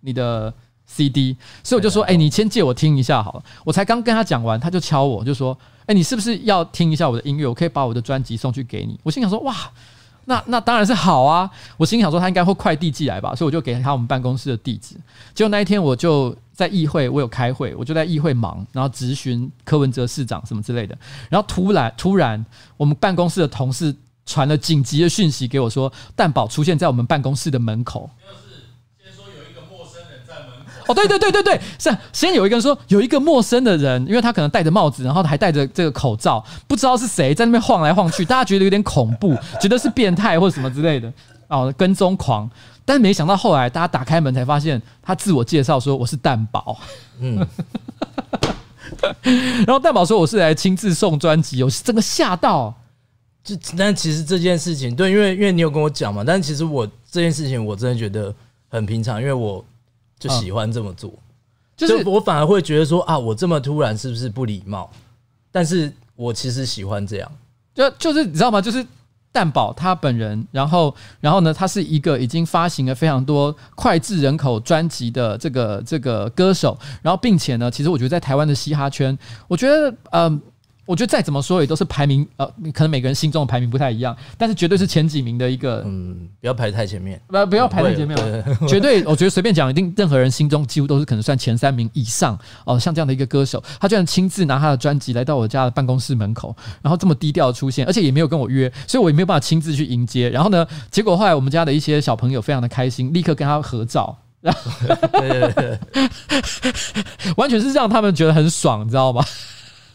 你的。CD，所以我就说，哎、欸，你先借我听一下好了。我才刚跟他讲完，他就敲我，就说，哎、欸，你是不是要听一下我的音乐？我可以把我的专辑送去给你。我心想说，哇，那那当然是好啊。我心想说，他应该会快递寄来吧，所以我就给他我们办公室的地址。结果那一天我就在议会，我有开会，我就在议会忙，然后咨询柯文哲市长什么之类的。然后突然突然，我们办公室的同事传了紧急的讯息给我说，蛋宝出现在我们办公室的门口。哦，对对对对对，是啊，先有一个人说有一个陌生的人，因为他可能戴着帽子，然后还戴着这个口罩，不知道是谁在那边晃来晃去，大家觉得有点恐怖，觉得是变态或者什么之类的哦，跟踪狂。但没想到后来大家打开门才发现，他自我介绍说我是蛋宝，嗯，然后蛋宝说我是来亲自送专辑，我是真的吓到。就但其实这件事情，对，因为因为你有跟我讲嘛，但其实我这件事情我真的觉得很平常，因为我。就喜欢这么做，就是我反而会觉得说啊，我这么突然是不是不礼貌？但是我其实喜欢这样，就就是你知道吗？就是蛋宝他本人，然后然后呢，他是一个已经发行了非常多脍炙人口专辑的这个这个歌手，然后并且呢，其实我觉得在台湾的嘻哈圈，我觉得嗯。呃我觉得再怎么说也都是排名，呃，可能每个人心中的排名不太一样，但是绝对是前几名的一个。嗯，不要排太前面，不不要排太前面，绝对，我觉得随便讲，一定任何人心中几乎都是可能算前三名以上哦。像这样的一个歌手，他居然亲自拿他的专辑来到我家的办公室门口，然后这么低调的出现，而且也没有跟我约，所以我也没有办法亲自去迎接。然后呢，结果后来我们家的一些小朋友非常的开心，立刻跟他合照，完全是让他们觉得很爽，你知道吗？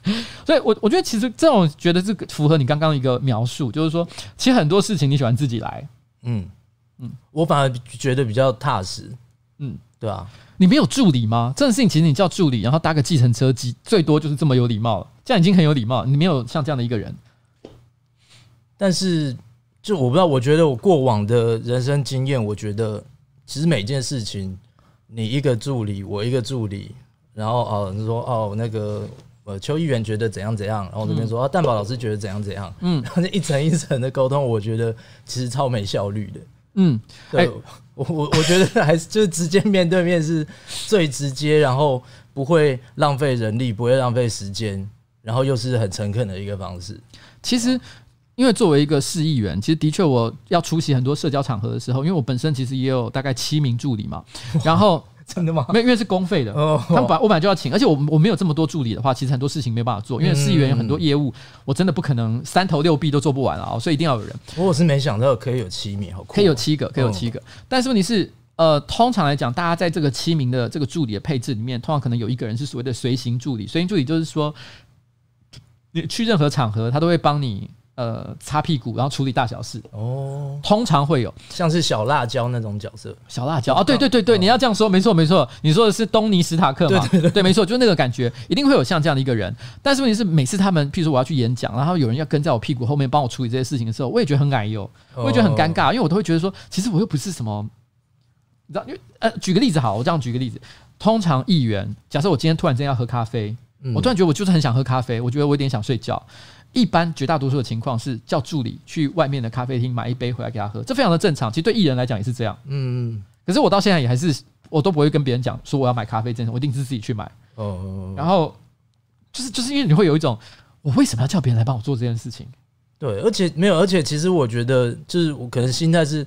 所以我，我我觉得其实这种觉得这个符合你刚刚一个描述，就是说，其实很多事情你喜欢自己来，嗯嗯，我反而觉得比较踏实，嗯，对啊，你没有助理吗？这种事情其实你叫助理，然后搭个计程车机，最多就是这么有礼貌了，这样已经很有礼貌。你没有像这样的一个人，但是就我不知道，我觉得我过往的人生经验，我觉得其实每件事情，你一个助理，我一个助理，然后哦，你说哦那个。呃，邱议员觉得怎样怎样，然后我这边说啊，蛋堡老师觉得怎样怎样，嗯，然后一层一层的沟通，我觉得其实超没效率的，嗯，对，我我我觉得还是就是直接面对面是最直接，然后不会浪费人力，不会浪费时间，然后又是很诚恳的一个方式。其实，因为作为一个市议员，其实的确我要出席很多社交场合的时候，因为我本身其实也有大概七名助理嘛，然后。真的吗？没，因为是公费的。哦，他们本我本来就要请，而且我我没有这么多助理的话，其实很多事情没办法做。因为市议员有很多业务，我真的不可能三头六臂都做不完啊，所以一定要有人。我是没想到可以有七名，好酷，可以有七个，可以有七个。但是问题是，呃，通常来讲，大家在这个七名的这个助理的配置里面，通常可能有一个人是所谓的随行助理。随行助理就是说，你去任何场合，他都会帮你。呃，擦屁股，然后处理大小事。哦，通常会有。像是小辣椒那种角色，小辣椒。啊，对对对对，你要这样说，没错没错，你说的是东尼史塔克嘛？对对对，对，没错，就那个感觉，一定会有像这样的一个人。但是问题是，每次他们，譬如说我要去演讲，然后有人要跟在我屁股后面帮我处理这些事情的时候，我也觉得很矮哟，我也觉得很尴尬，因为我都会觉得说，其实我又不是什么，你知道，因为呃，举个例子好，我这样举个例子，通常议员，假设我今天突然间要喝咖啡，我突然觉得我就是很想喝咖啡，我觉得我有点想睡觉。一般绝大多数的情况是叫助理去外面的咖啡厅买一杯回来给他喝，这非常的正常。其实对艺人来讲也是这样。嗯，可是我到现在也还是，我都不会跟别人讲说我要买咖啡，真的，我一定是自己去买。哦。然后就是就是因为你会有一种，我为什么要叫别人来帮我做这件事情？对，而且没有，而且其实我觉得，就是我可能心态是，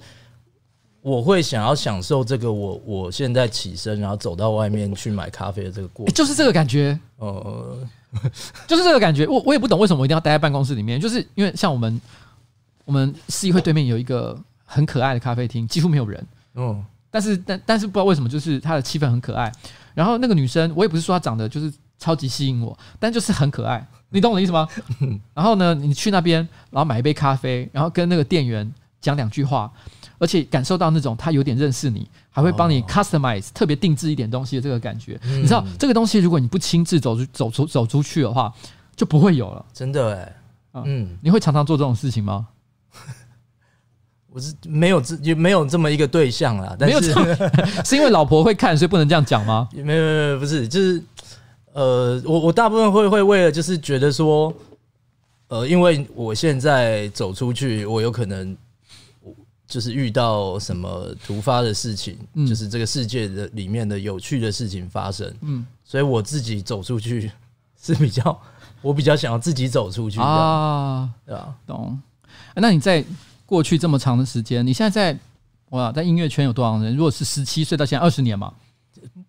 我会想要享受这个我我现在起身然后走到外面去买咖啡的这个过程，就是这个感觉。哦。就是这个感觉，我我也不懂为什么我一定要待在办公室里面，就是因为像我们我们市议会对面有一个很可爱的咖啡厅，几乎没有人，嗯，但是但但是不知道为什么，就是它的气氛很可爱。然后那个女生，我也不是说她长得就是超级吸引我，但就是很可爱，你懂我的意思吗？然后呢，你去那边，然后买一杯咖啡，然后跟那个店员讲两句话。而且感受到那种他有点认识你，还会帮你 customize 特别定制一点东西的这个感觉，你知道这个东西如果你不亲自走出走出走出去的话，就不会有了。真的哎，嗯，你会常常做这种事情吗？我是没有这也没有这么一个对象啦，但是 是因为老婆会看，所以不能这样讲吗？没有没有，不是，就是呃，我我大部分会会为了就是觉得说，呃，因为我现在走出去，我有可能。就是遇到什么突发的事情，嗯。就是这个世界的里面的有趣的事情发生，嗯。所以我自己走出去是比较，我比较想要自己走出去啊，啊，对啊，懂。欸那你在过去这么长的时间，你现在在哇，在音乐圈有多少人？如果是十七岁到现在二十年嘛，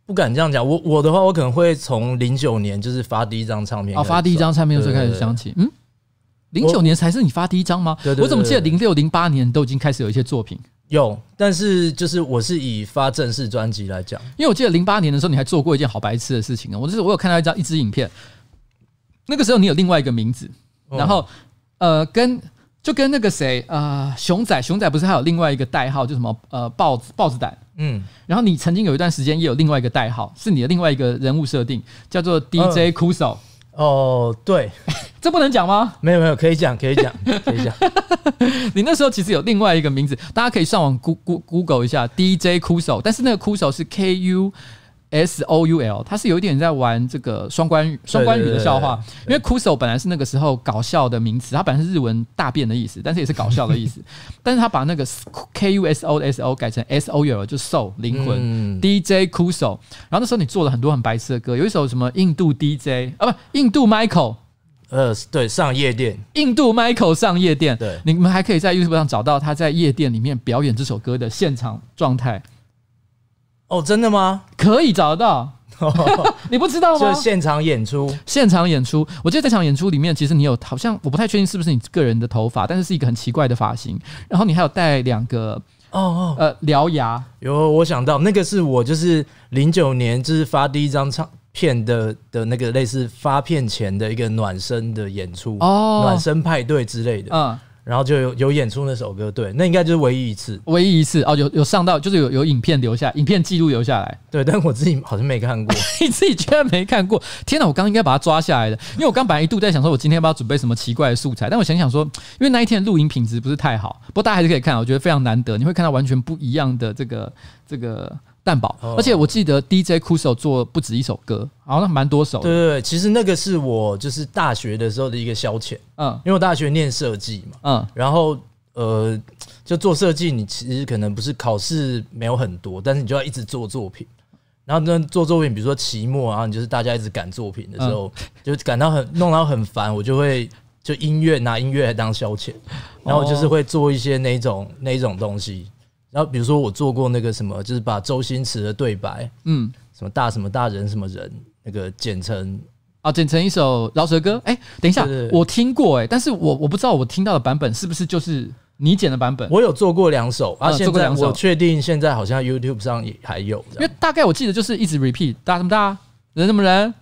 不敢这样讲。我我的话，我可能会从零九年就是发第一张唱片，哦，发第一张唱片的时候开始想起，嗯，零九年才是你发第一张吗？我怎么记得零六零八年都已经开始有一些作品？有，但是就是我是以发正式专辑来讲，因为我记得零八年的时候，你还做过一件好白痴的事情啊！我就是我有看到一张一支影片，那个时候你有另外一个名字，哦然后呃，跟就跟那个谁呃，熊仔，熊仔不是还有另外一个代号，就什么呃豹子豹子胆。嗯，然后你曾经有一段时间也有另外一个代号，是你的另外一个人物设定，叫做 DJ Kuso。哦，对，这不能讲吗？没有没有，可以讲，可以讲，可以讲。你那时候其实有另外一个名字，大家可以上网 Google Google 一下 DJ Kuso，但是那个 Kuso 是 K U S O U L，他是有一点在玩这个双关语双关语的笑话，因为 Kuso 本来是那个时候搞笑的名词，它本来是日文大便的意思，但是也是搞笑的意思，但是他把那个 K U S O S O 改成 S O U L，就 soul 灵魂、嗯。DJ Kuso，然后那时候你做了很多很白痴的歌，有一首什么印度 DJ 啊不印度 Michael。呃，对，上夜店，印度 Michael 上夜店，对。你们还可以在 YouTube 上找到他在夜店里面表演这首歌的现场状态，哦，真的吗？可以找得到。你不知道吗？就现场演出，现场演出，我记得这场演出里面，其实你有好像我不太确定是不是你个人的头发，但是是一个很奇怪的发型，然后你还有戴两个哦哦，呃獠牙，有，我想到那个是我就是零九年就是发第一张唱片的的那个类似发片前的一个暖身的演出，哦。暖身派对之类的，嗯，然后就有有演出那首歌，对，那应该就是唯一一次，唯一一次哦，有有上到就是有有影片留下，影片记录留下来，对，但我自己好像没看过，你自己居然没看过？天哪！我刚刚应该把它抓下来的，因为我刚本来一度在想说，我今天要不要准备什么奇怪的素材？但我想想说，因为那一天的录音品质不是太好，不过大家还是可以看，我觉得非常难得，你会看到完全不一样的这个这个蛋堡。哦而且我记得 DJ Kuso 做不止一首歌，好像蛮多首。对对对，其实那个是我就是大学的时候的一个消遣，嗯因为我大学念设计嘛，嗯然后呃，就做设计，你其实可能不是考试没有很多，但是你就要一直做作品。然后那，做作品，比如说期末，然后你就是大家一直赶作品的时候，就赶到很弄到很烦，我就会就音乐拿音乐来当消遣，然后就是会做一些那一种那种东西。然后比如说我做过那个什么，就是把周星驰的对白，嗯，什么大什么大人什么人，那个剪成啊，剪成一首饶舌歌。哎、等一下，我听过哎、但是我我不知道我听到的版本是不是就是你剪的版本。我有做过两首，啊，嗯现在做过两首。我确定现在好像 YouTube 上也还有，因为大概我记得就是一直 repeat，大什么大，人什么人，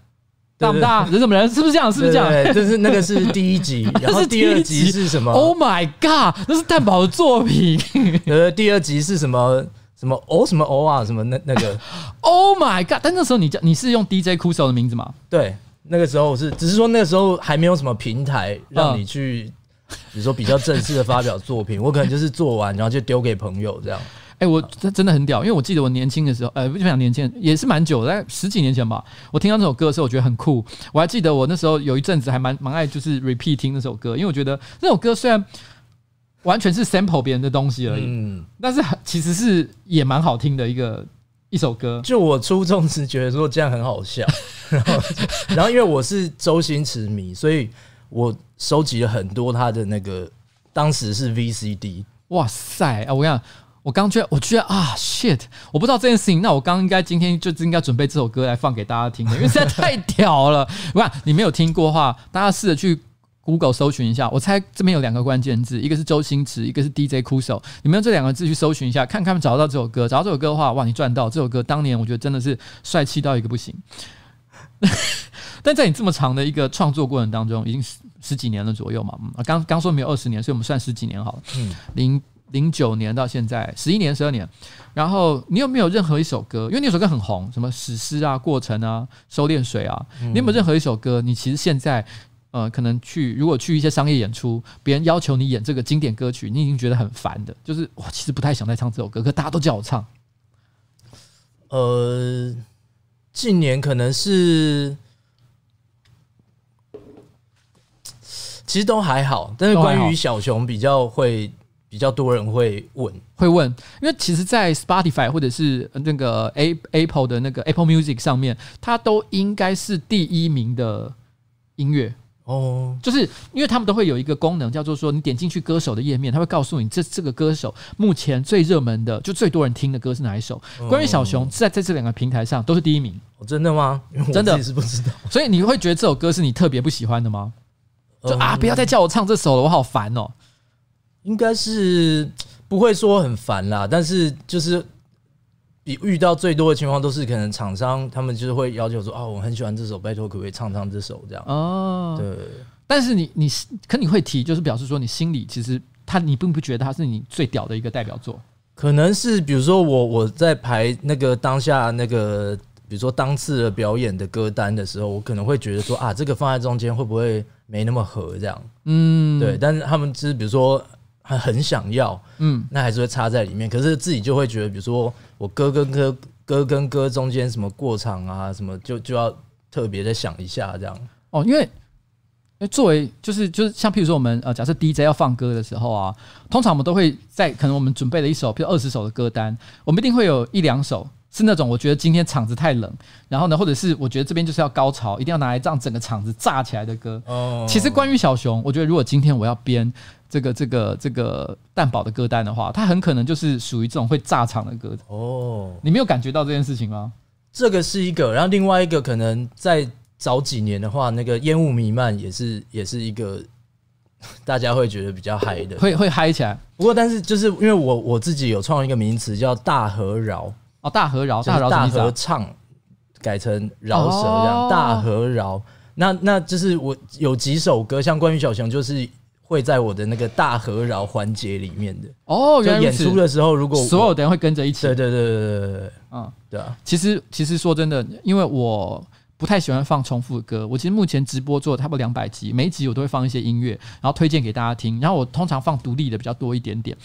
大不大，人怎么人，是不是这样？是不是这样？对对对，就是那个是第一集，然后第二集是什么？Oh my god！那是蛋宝的作品。呃，第二集是什么？什么哦什么哦啊？什么那那个？Oh my god！但那时候你叫你是用 DJ Kuso 的名字吗？对，那个时候是，只是说那个时候还没有什么平台让你去，比如说比较正式的发表作品，我可能就是做完然后就丢给朋友这样。哎、我这真的很屌，因为我记得我年轻的时候，呃，不讲年轻，也是蛮久的，大概十几年前吧。我听到这首歌的时候，我觉得很酷。我还记得我那时候有一阵子还蛮蛮爱，就是 repeat 听那首歌，因为我觉得那首歌虽然完全是 sample 别人的东西而已，嗯，但是很其实是也蛮好听的一个一首歌。就我初中时觉得说这样很好笑，然后 然后因为我是周星驰迷，所以我收集了很多他的那个，当时是 VCD。哇塞！啊，我跟你讲，我刚觉得，我觉得啊，shit，我不知道这件事情。那我刚应该今天就应该准备这首歌来放给大家听的，因为实在太 屌了。我看你没有听过的话，大家试着去 Google 搜寻一下。我猜这边有两个关键字，一个是周星驰，一个是 DJ Kuso。你们用这两个字去搜寻一下，看看找得到这首歌。找到这首歌的话，哇，你赚到！这首歌当年我觉得真的是帅气到一个不行。但在你这么长的一个创作过程当中，已经十十几年了左右嘛，嗯，刚刚说没有二十年，所以我们算十几年好了。嗯，零零九年到现在十一年、十二年。然后你有没有任何一首歌？因为那首歌很红，什么史诗啊、过程啊、收敛水啊，你有没有任何一首歌？你其实现在呃，可能去如果去一些商业演出，别人要求你演这个经典歌曲，你已经觉得很烦的，就是我其实不太想再唱这首歌，可大家都叫我唱。呃，近年可能是，其实都还好，但是关于小熊比较会比较多人会问，会问，因为其实，在 Spotify 或者是那个 A Apple 的那个 Apple Music 上面，它都应该是第一名的音乐。哦，就是因为他们都会有一个功能，叫做说你点进去歌手的页面，他会告诉你这这个歌手目前最热门的，就最多人听的歌是哪一首。关于小熊在在这两个平台上都是第一名。哦，真的吗？真的是不知道。所以你会觉得这首歌是你特别不喜欢的吗？就啊，不要再叫我唱这首了，我好烦哦。应该是不会说很烦啦，但是就是。比遇到最多的情况都是可能厂商他们就是会要求说，哦，我很喜欢这首，拜托可不可以唱唱这首这样哦。对，但是你你可你会提，就是表示说你心里其实他你并不觉得他是你最屌的一个代表作。可能是比如说我我在排那个当下那个比如说当次的表演的歌单的时候，我可能会觉得说啊，这个放在中间会不会没那么合这样？嗯，对。但是他们就是比如说。还很想要，嗯，那还是会插在里面。可是自己就会觉得，比如说我歌跟歌，歌跟歌中间什么过场啊，什么就就要特别的想一下这样。哦，因为，作为就是就是像譬如说我们呃，假设 DJ 要放歌的时候啊，通常我们都会在可能我们准备了一首，比如二十首的歌单，我们一定会有一两首。是那种我觉得今天场子太冷，然后呢，或者是我觉得这边就是要高潮，一定要拿来让整个场子炸起来的歌。哦，其实关于小熊，我觉得如果今天我要编这个这个这个蛋堡的歌单的话，它很可能就是属于这种会炸场的歌。哦，你没有感觉到这件事情吗？这个是一个，然后另外一个可能在早几年的话，那个烟雾弥漫也是也是一个 大家会觉得比较嗨的，会会嗨起来。不过但是就是因为我我自己有创一个名词叫大和饶。哦，大和饶，大大合唱改成饶舌这样，大和饶。那那就是我有几首歌，像关于小熊，就是会在我的那个大和饶环节里面的。哦，原来演出的时候，如果所有的人会跟着一起。对对对对对对，嗯，对啊。其实其实说真的，因为我不太喜欢放重复的歌。我其实目前直播做差不多两百集，每一集我都会放一些音乐，然后推荐给大家听。然后我通常放独立的比较多一点点。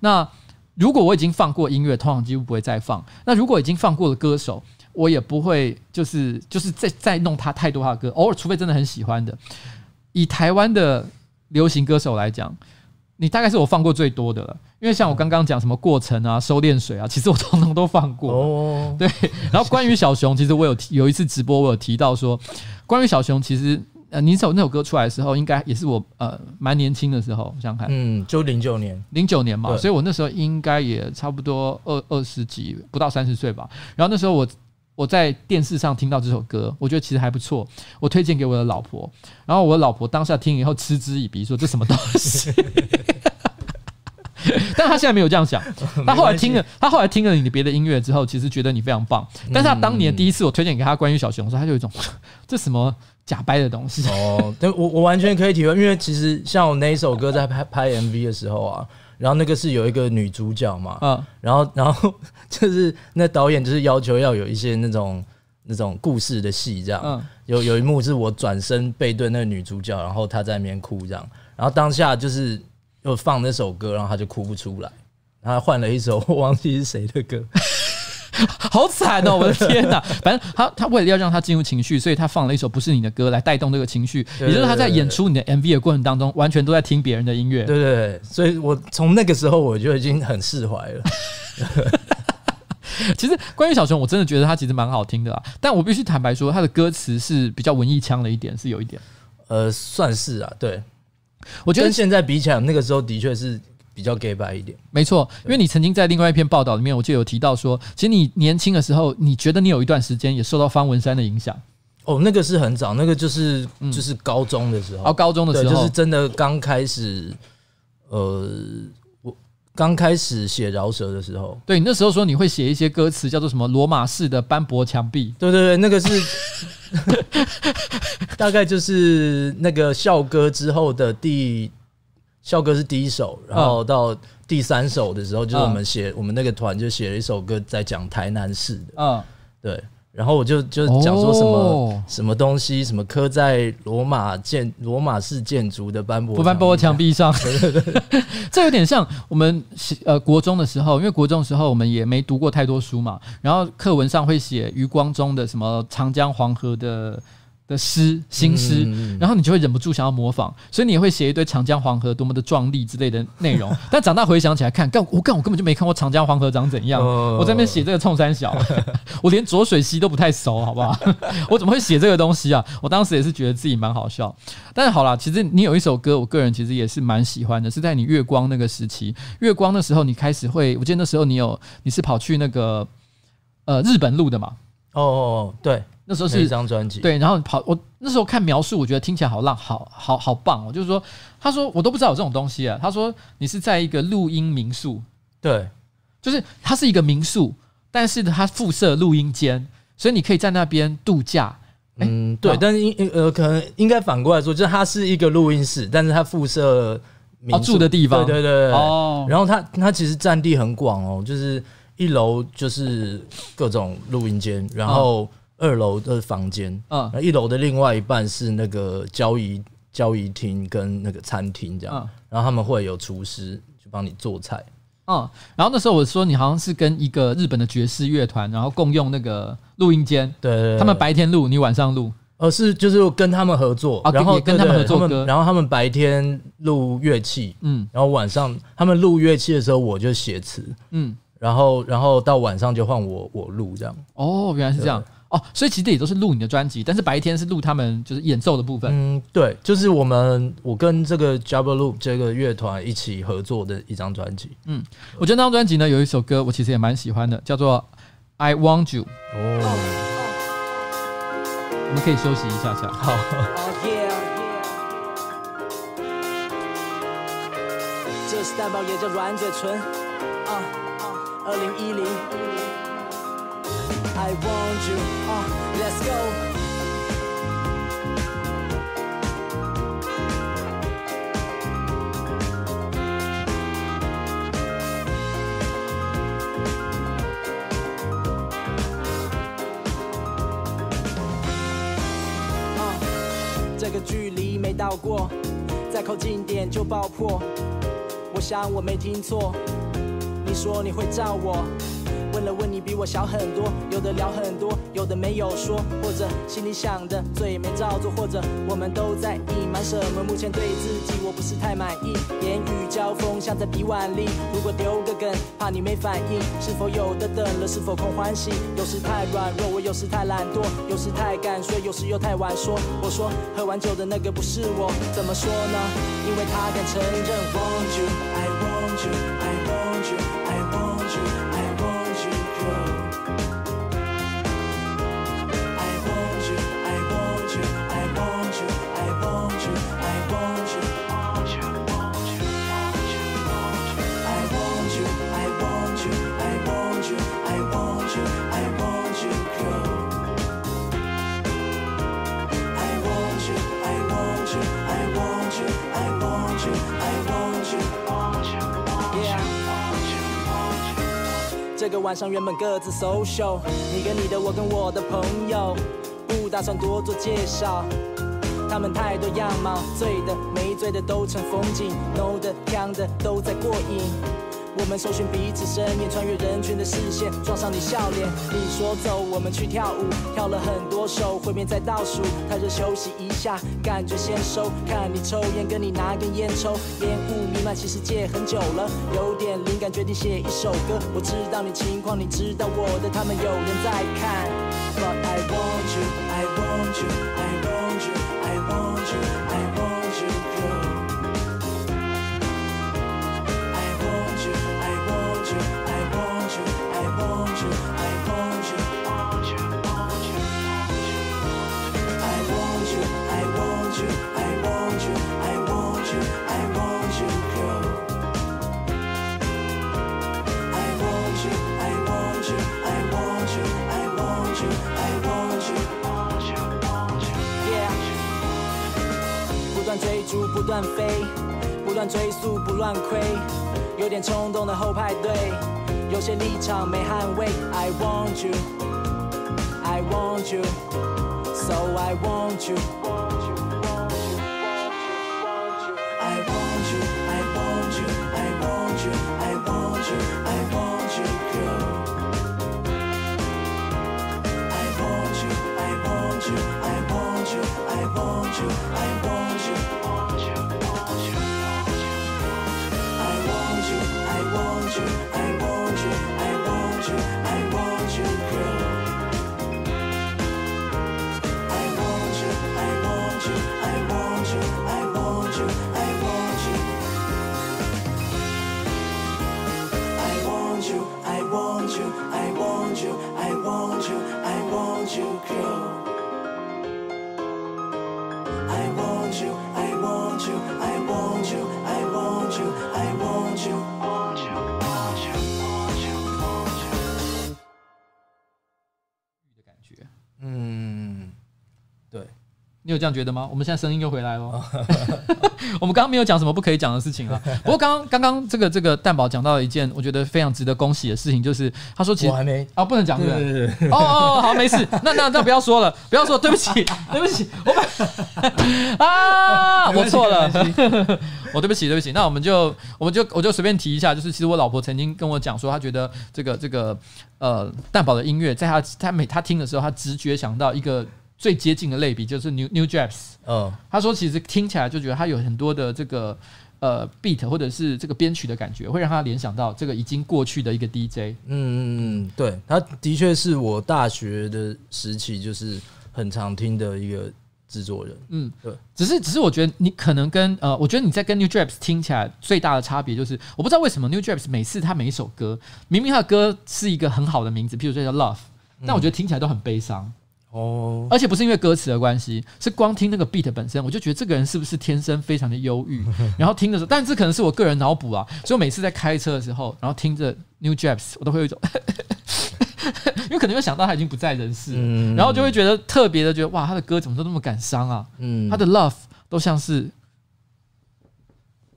那如果我已经放过音乐，通常几乎不会再放。那如果已经放过的歌手，我也不会就是就是再再弄他太多他的歌。偶尔，除非真的很喜欢的。以台湾的流行歌手来讲，你大概是我放过最多的了。因为像我刚刚讲什么过程啊、收敛水啊，其实我通通都放过。哦，对。然后关于小熊，其实我有有一次直播，我有提到说，关于小熊，其实。呃，你首那首歌出来的时候，应该也是我呃蛮年轻的时候，我想看，嗯，就零九年，零九年嘛，所以我那时候应该也差不多二二十几，不到三十岁吧。然后那时候我我在电视上听到这首歌，我觉得其实还不错，我推荐给我的老婆，然后我的老婆当下听以后嗤之以鼻，说这什么东西。但他现在没有这样想，他后来听了，他后来听了你的别的音乐之后，其实觉得你非常棒。但是他当年第一次我推荐给他关于小熊的时候，他就有一种这什么假掰的东西哦。对，我我完全可以体会，因为其实像我那一首歌在拍拍 MV 的时候啊，然后那个是有一个女主角嘛，嗯，然后然后就是那导演就是要求要有一些那种那种故事的戏这样，嗯，有有一幕是我转身背对那个女主角，然后她在那边哭这样，然后当下就是。又放那首歌，然后她就哭不出来，他换了一首 我忘记是谁的歌，好惨哦！我的天哪！反正他他为了要让他进入情绪，所以他放了一首不是你的歌来带动这个情绪，也就是他在演出你的 MV 的过程当中，完全都在听别人的音乐。对对对，所以我从那个时候我就已经很释怀了。其实关于小熊，我真的觉得他其实蛮好听的啦，但我必须坦白说，他的歌词是比较文艺腔的一点，是有一点，呃，算是啊，对。我觉得跟现在比起来，那个时候的确是比较 gay 白一点。没错，因为你曾经在另外一篇报道里面，我就有提到说，其实你年轻的时候，你觉得你有一段时间也受到方文山的影响。哦，那个是很早，那个就是就是高中的时候。哦，高中的时候，就是真的刚开始，呃，我刚开始写饶舌的时候。对，你那时候说你会写一些歌词，叫做什么“罗马式的斑驳墙壁”。对对对，那个是。大概就是那个校歌之后的第校歌是第一首，然后到第三首的时候，就是我们写我们那个团就写了一首歌在讲台南市的，嗯，对，然后我就就讲说什么什么东西，什么刻在罗马建罗马式建筑的斑驳斑驳墙壁上，对对对，这有点像我们呃国中的时候，因为国中的时候我们也没读过太多书嘛，然后课文上会写余光中的什么长江黄河的。的诗新诗，嗯、然后你就会忍不住想要模仿，所以你也会写一堆长江黄河多么的壮丽之类的内容。但长大回想起来看，干我干我根本就没看过长江黄河长怎样。哦、我在那边写这个冲山小，我连浊水溪都不太熟，好不好？我怎么会写这个东西啊？我当时也是觉得自己蛮好笑。但是好啦，其实你有一首歌，我个人其实也是蛮喜欢的，是在你月光那个时期，月光的时候你开始会，我记得那时候你有你是跑去那个呃日本录的嘛？哦哦对。那时候是一张专辑，对，然后跑我那时候看描述，我觉得听起来好浪，好好好棒哦。就是说，他说我都不知道有这种东西啊。他说你是在一个录音民宿，对，就是它是一个民宿，但是它附设录音间，所以你可以在那边度假。嗯，对，但是应呃可能应该反过来说，就是它是一个录音室，但是它附设民宿的地方，对对对哦。然后它它其实占地很广哦，就是一楼就是各种录音间，然后。二楼的房间，嗯，一楼的另外一半是那个交易交易厅跟那个餐厅这样，嗯，然后他们会有厨师去帮你做菜，嗯，然后那时候我说你好像是跟一个日本的爵士乐团，然后共用那个录音间，对，对，对，他们白天录，你晚上录，而是就是跟他们合作，然后跟他们合作歌，然后他们白天录乐器，嗯，然后晚上他们录乐器的时候我就写词，嗯，然后然后到晚上就换我我录这样，哦，原来是这样。哦，所以其实也都是录你的专辑，但是白天是录他们就是演奏的部分。嗯，对，就是我们我跟这个 Jabber Loop 这个乐团一起合作的一张专辑。嗯，我觉得那张专辑呢有一首歌我其实也蛮喜欢的，叫做 I Want You。哦，我们可以休息一下下。好。Oh. 这是蛋堡也叫软嘴唇。啊，二零一零。I want you, uh, let's go. 这个距离没到过，再靠近点就爆破。我想我没听错，你说你会照我。问了问你比我小很多，有的聊很多，有的没有说，或者心里想的嘴没照做，或者我们都在隐瞒什么？目前对自己我不是太满意，言语交锋像在比腕力。如果丢个梗，怕你没反应，是否有的等了？是否空欢喜？有时太软弱，我有时太懒惰，有时太敢说，有时又太晚说。我说喝完酒的那个不是我，怎么说呢？因为他敢承认。Want you, I want you, I want you, 这个晚上原本各自 social，你跟你的，我跟我的朋友，不打算多做介绍。他们太多样貌，醉的没醉的都成风景，no 的锵的都在过瘾。我们搜寻彼此身影，穿越人群的视线，撞上你笑脸。你说走，我们去跳舞，跳了很多首，会面在倒数。太热休息一下，感觉先收。看你抽烟，跟你拿根烟抽，烟雾弥漫，其实戒很久了。有点灵感，决定写一首歌。我知道你情况，你知道我的，他们有人在看。But I want you, I want you, I want you, I want you, 追逐，不断飞；不断追溯，不乱亏。有点冲动的后排队，有些立场没捍卫。I want you，I want you，so I want you，I want you，I want you，I want you，I want you，I want you，I want you girl。I want you，I want you，I want you，I want you，I want you。有这样觉得吗？我们现在声音又回来了。我们刚刚没有讲什么不可以讲的事情啊。不过刚刚刚刚这个这个蛋宝讲到了一件我觉得非常值得恭喜的事情，就是他说其实我还没啊不能讲对不对对？对对哦哦，好，没事。那那那不要说了，不要说，对不起，对不起，我们啊，我错了，我对不起，对不起。那我们就我们就我就随便提一下，就是其实我老婆曾经跟我讲说，她觉得这个这个呃蛋宝的音乐，在她她每她听的时候，她直觉想到一个最接近的类比，就是 New New Japs。嗯，他说其实听起来就觉得他有很多的这个呃 beat 或者是这个编曲的感觉，会让他联想到这个已经过去的一个 DJ。嗯嗯嗯，对，他的确是我大学的时期就是很常听的一个制作人。嗯，对，只是只是我觉得你可能跟呃，我觉得你在跟 New Japs 听起来最大的差别就是，我不知道为什么 New Japs 每次他每一首歌，明明他的歌是一个很好的名字，譬如说叫 Love，但我觉得听起来都很悲伤。哦，而且不是因为歌词的关系，是光听那个 beat 本身，我就觉得这个人是不是天生非常的忧郁？然后听的时候，但这可能是我个人脑补啊，所以我每次在开车的时候，然后听着 New Japs，我都会有一种，因为可能会想到他已经不在人世，嗯然后就会觉得特别的觉得哇，他的歌怎么都那么感伤啊？嗯，他的 love 都像是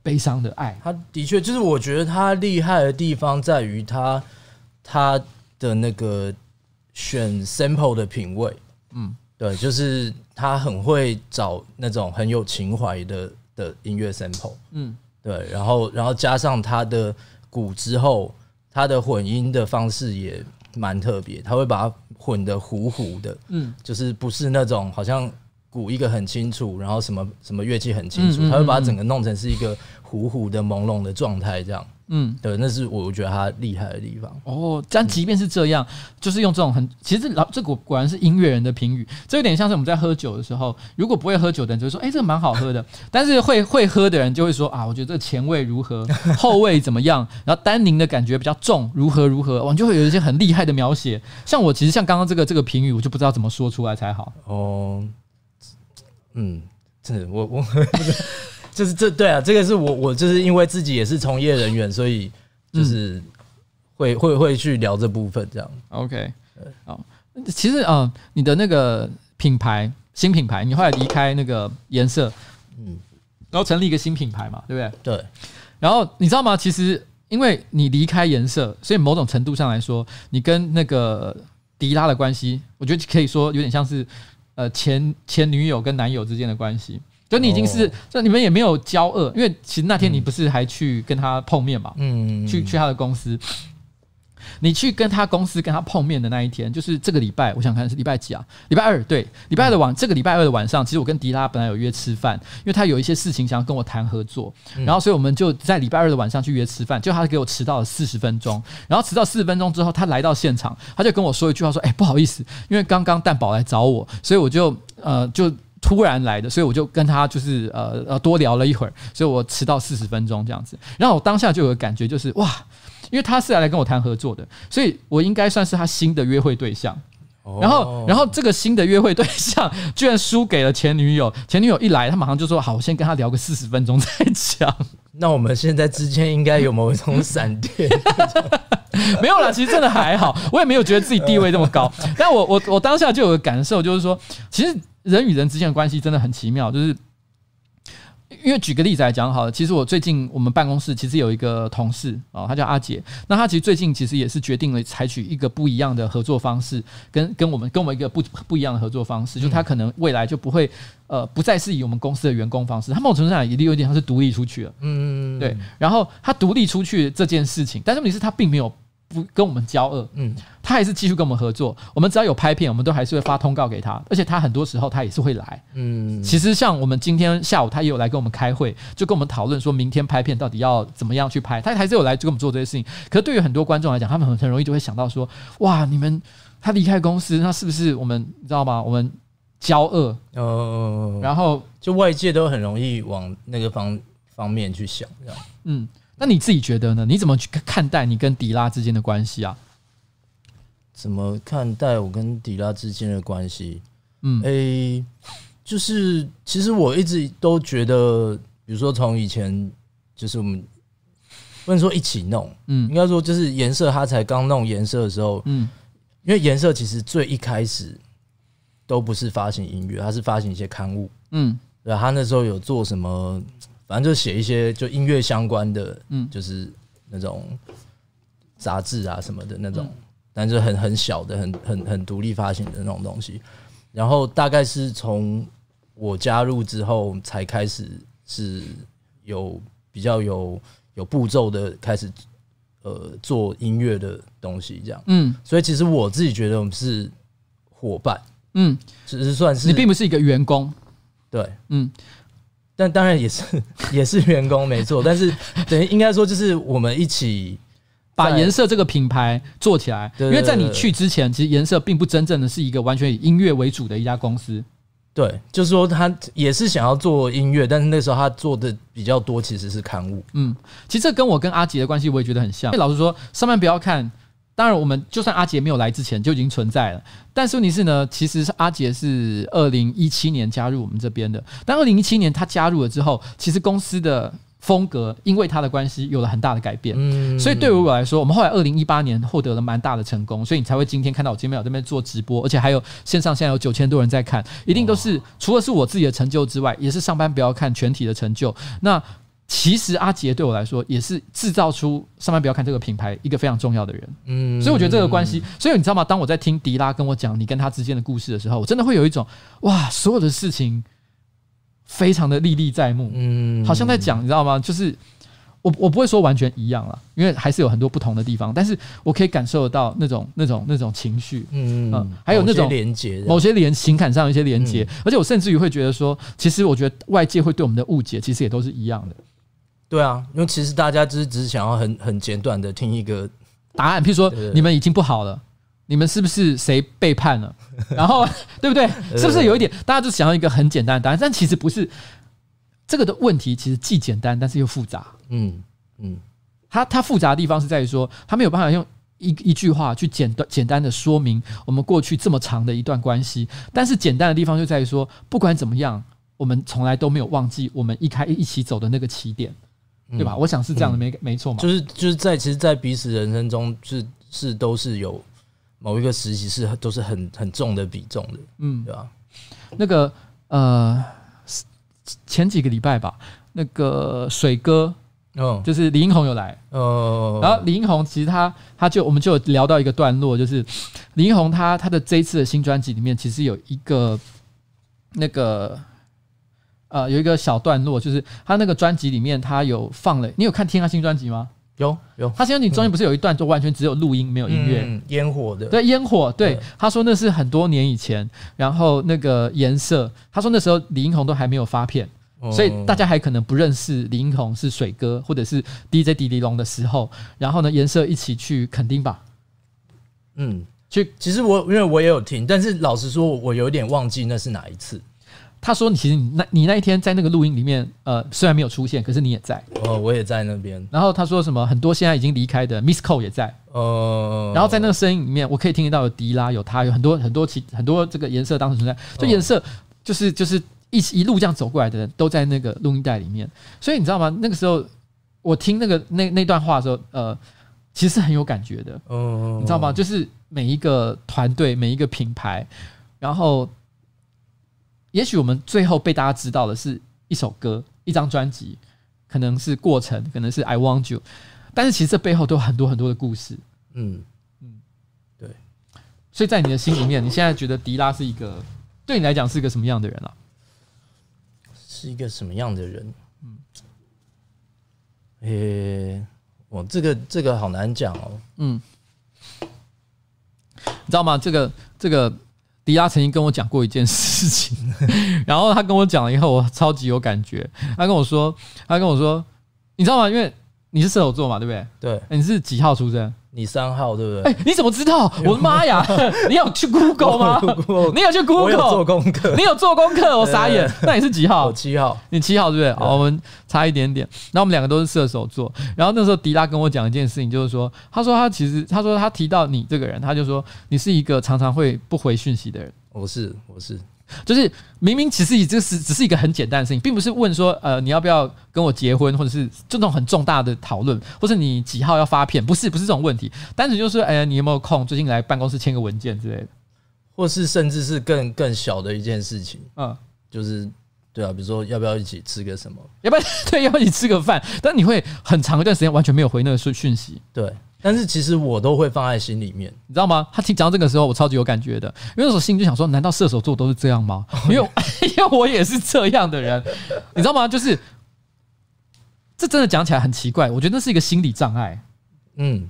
悲伤的爱。他的确就是我觉得他厉害的地方在于他他的那个选 sample 的品味。嗯，对，就是他很会找那种很有情怀的的音乐 sample，嗯，对，然后然后加上他的鼓之后，他的混音的方式也蛮特别，他会把它混的糊糊的，嗯，就是不是那种好像鼓一个很清楚，然后什么什么乐器很清楚，嗯嗯嗯他会把它整个弄成是一个糊糊的朦胧的状态，这样，嗯，对，那是我觉得他厉害的地方。哦，但即便是这样，就是用这种很，其实老这果果然是音乐人的评语，这有点像是我们在喝酒的时候，如果不会喝酒的人就会说，哎、这个蛮好喝的，但是会会喝的人就会说啊，我觉得这个前味如何，后味怎么样，然后单宁的感觉比较重，如何如何，我就会有一些很厉害的描写。像我其实像刚刚这个这个评语，我就不知道怎么说出来才好。哦，嗯，真的，我我 就是这对啊，这个是我我就是因为自己也是从业人员，所以就是会会会去聊这部分这样。OK，好，其实啊、呃，你的那个品牌新品牌，你后来离开那个颜色，嗯，然后成立一个新品牌嘛，对不对？对，然后你知道吗？其实因为你离开颜色，所以某种程度上来说，你跟那个迪拉的关系，我觉得可以说有点像是呃前前女友跟男友之间的关系。就你已经是，就你们也没有交恶，因为其实那天你不是还去跟他碰面嘛？嗯，去去他的公司，你去跟他公司跟他碰面的那一天，就是这个礼拜，我想看是礼拜几啊？礼拜二，对，礼拜二的晚，这个礼拜二的晚上，其实我跟迪拉本来有约吃饭，因为他有一些事情想要跟我谈合作，然后所以我们就在礼拜二的晚上去约吃饭，就他给我迟到了四十分钟，然后迟到四十分钟之后，他来到现场，他就跟我说一句话说：“哎，不好意思，因为刚刚蛋宝来找我，所以我就呃就。”突然来的，所以我就跟他就是呃呃多聊了一会儿，所以我迟到四十分钟这样子。然后我当下就有个感觉，就是哇，因为他是来跟我谈合作的，所以我应该算是他新的约会对象。然后，然后这个新的约会对象居然输给了前女友。前女友一来，他马上就说：“好，我先跟他聊个四十分钟再讲。”那我们现在之间应该有某一种闪电？没有啦，其实真的还好，我也没有觉得自己地位这么高。但我我我当下就有个感受，就是说，其实。人与人之间的关系真的很奇妙，就是因为举个例子来讲好了，其实我最近我们办公室其实有一个同事哦，他叫阿杰，那他其实最近其实也是决定了采取一个不一样的合作方式，跟跟我们跟我们一个不不一样的合作方式，就他可能未来就不会呃不再是以我们公司的员工方式，他某种程度上也有点像是独立出去了，嗯嗯嗯，对，然后他独立出去这件事情，但是问题是他并没有不跟我们交恶，嗯，他还是继续跟我们合作。我们只要有拍片，我们都还是会发通告给他，而且他很多时候他也是会来。嗯，其实像我们今天下午，他也有来跟我们开会，就跟我们讨论说明天拍片到底要怎么样去拍。他还是有来跟我们做这些事情。可是对于很多观众来讲，他们很很容易就会想到说：哇，你们他离开公司，那是不是我们你知道吗？我们骄恶，呃，然后就外界都很容易往那个方方面去想，这样。嗯。那你自己觉得呢？你怎么去看待你跟迪拉之间的关系啊？怎么看待我跟迪拉之间的关系？嗯，诶、欸，就是其实我一直都觉得，比如说从以前，就是我们不能说一起弄，嗯，应该说就是颜色，他才刚弄颜色的时候，嗯，因为颜色其实最一开始都不是发行音乐，他是发行一些刊物，嗯，对，他那时候有做什么？反正就写一些就音乐相关的，嗯，就是那种杂志啊什么的那种，但是很很小的、很很很独立发行的那种东西。然后大概是从我加入之后，才开始是有比较有有步骤的开始，呃，做音乐的东西这样。嗯，所以其实我自己觉得我们是伙伴，嗯，只是算是你并不是一个员工，对，嗯。但当然也是 也是员工没错，但是等于应该说就是我们一起把颜色这个品牌做起来。因为在你去之前，其实颜色并不真正的是一个完全以音乐为主的一家公司。对，就是说他也是想要做音乐，但是那时候他做的比较多其实是刊物。嗯，其实这跟我跟阿杰的关系我也觉得很像。老实说，上班不要看。当然，我们就算阿杰没有来之前就已经存在了，但是问题是呢，其实是阿杰是二零一七年加入我们这边的。但二零一七年他加入了之后，其实公司的风格因为他的关系有了很大的改变。嗯，所以对于我来说，我们后来二零一八年获得了蛮大的成功，所以你才会今天看到我今天有这边做直播，而且还有线上现在有九千多人在看，一定都是除了是我自己的成就之外，也是上班不要看全体的成就。那其实阿杰对我来说也是制造出上班不要看这个品牌一个非常重要的人，嗯，所以我觉得这个关系，所以你知道吗？当我在听迪拉跟我讲你跟他之间的故事的时候，我真的会有一种哇，所有的事情非常的历历在目，嗯，好像在讲，你知道吗？就是我我不会说完全一样了，因为还是有很多不同的地方，但是我可以感受得到那种那种那种情绪，嗯嗯，还有那种连接，某些连情感上的一些连接，而且我甚至于会觉得说，其实我觉得外界会对我们的误解，其实也都是一样的。对啊，因为其实大家只是只是想要很很简短的听一个答案，譬如说你们已经不好了，你们是不是谁背叛了？然后 对不对？是不是有一点大家就想要一个很简单的答案？但其实不是，这个的问题其实既简单但是又复杂。嗯嗯，它它复杂的地方是在于说，它没有办法用一一句话去简单简单的说明我们过去这么长的一段关系。但是简单的地方就在于说，不管怎么样，我们从来都没有忘记我们一开一起走的那个起点。对吧？我想是这样的，没没错嘛。就是就是在其实，在彼此人生中，是是都是有某一个时期是都是很很重的比重的，嗯，对吧？那个呃，前几个礼拜吧，那个水哥，嗯，就是李英宏有来，哦，然后李英宏其实他他就我们就有聊到一个段落，就是李英宏他他的这一次的新专辑里面，其实有一个那个。呃，有一个小段落，就是他那个专辑里面，他有放了。你有看听他新专辑吗？有有。他新专辑中间不是有一段就完全只有录音没有音乐？烟火的。对，烟火。对，他说那是很多年以前，然后那个颜色，他说那时候李英宏都还没有发片，所以大家还可能不认识李英宏是水哥或者是 DJ 迪迪龙的时候，然后呢，颜色一起去垦丁吧。嗯，去。其实我因为我也有听，但是老实说，我有点忘记那是哪一次。他说：“你其实你那，你那一天在那个录音里面，呃，虽然没有出现，可是你也在。哦，我也在那边。然后他说什么？很多现在已经离开的 Miss Cole 也在。哦。然后在那个声音里面，我可以听得到有迪拉，有他，有很多很多其很多这个颜色当时存在。就颜色，就是就是一一路这样走过来的人都在那个录音带里面。所以你知道吗？那个时候我听那个那那段话的时候，呃，其实很有感觉的。哦。你知道吗？就是每一个团队，每一个品牌，然后。”也许我们最后被大家知道的是一首歌、一张专辑，可能是过程，可能是 I Want You，但是其实这背后都有很多很多的故事。嗯嗯，对。所以在你的心里面，你现在觉得迪拉是一个对你来讲是一个什么样的人啊？是一个什么样的人？嗯，诶，我这个这个好难讲哦。嗯，你知道吗？这个这个迪拉曾经跟我讲过一件事情，然后他跟我讲了以后，我超级有感觉。他跟我说，他跟我说，你知道吗？因为你是射手座嘛，对不对？对，你是几号出生？你三号对不对？哎，你怎么知道？我的妈呀！你有去 Google 吗？你有去 Google？做功课。你有做功课？我傻眼。那你是几号？我七号。你七号对不对？好，我们差一点点。那我们两个都是射手座。然后那时候迪拉跟我讲一件事情，就是说，他说他其实，他说他提到你这个人，他就说你是一个常常会不回讯息的人。我是，我是。就是明明其实以这是只是一个很简单的事情，并不是问说呃你要不要跟我结婚，或者是这种很重大的讨论，或是你几号要发片，不是不是这种问题，单纯就是哎呀你有没有空，最近来办公室签个文件之类的，或是甚至是更更小的一件事情，嗯，就是对啊，比如说要不要一起吃个什么，要不要 对要不要一起吃个饭，但你会很长一段时间完全没有回那个讯讯息，对。但是其实我都会放在心里面，你知道吗？他听讲到这个时候，我超级有感觉的，因为那时候心里就想说：难道射手座都是这样吗？因为 因为我也是这样的人，你知道吗？就是这真的讲起来很奇怪，我觉得那是一个心理障碍。嗯，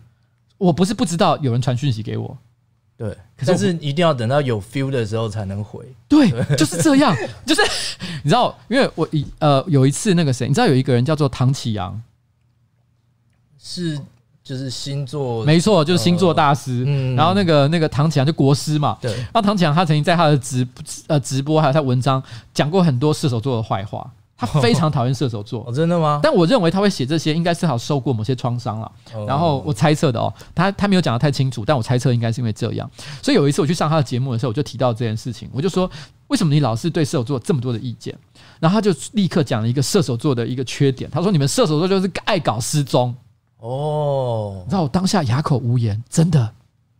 我不是不知道有人传讯息给我，对，可是，是一定要等到有 feel 的时候才能回。对，就是这样，就是你知道，因为我一呃有一次那个谁，你知道有一个人叫做唐启阳，是。就是星座，没错，就是星座大师。嗯，然后那个那个唐启阳就国师嘛。对。那唐启阳他曾经在他的直呃直播还有他文章讲过很多射手座的坏话，他非常讨厌射手座。哦，真的吗？但我认为他会写这些，应该是好受过某些创伤了。然后我猜测的哦，他他没有讲得太清楚，但我猜测应该是因为这样。所以有一次我去上他的节目的时候，我就提到这件事情，我就说，为什么你老是对射手座这么多的意见？然后他就立刻讲了一个射手座的一个缺点，他说你们射手座就是爱搞失踪。哦，让我当下哑口无言，真的。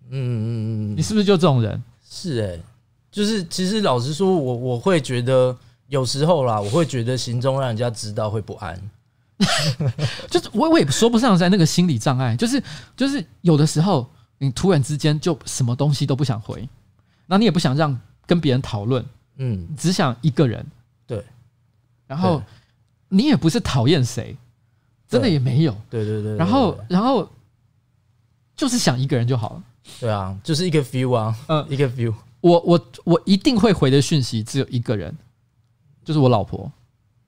嗯嗯嗯，你是不是就这种人？是哎、欸，就是其实老实说，我我会觉得有时候啦，我会觉得行踪让人家知道会不安。就是我我也说不上在那个心理障碍，就是就是有的时候你突然之间就什么东西都不想回，那你也不想让跟别人讨论，嗯，只想一个人。对，然后你也不是讨厌谁。真的也没有，对对对，然后然后就是想一个人就好了，对啊，就是一个 view 啊，嗯，一个 view。我我我一定会回的讯息只有一个人，就是我老婆。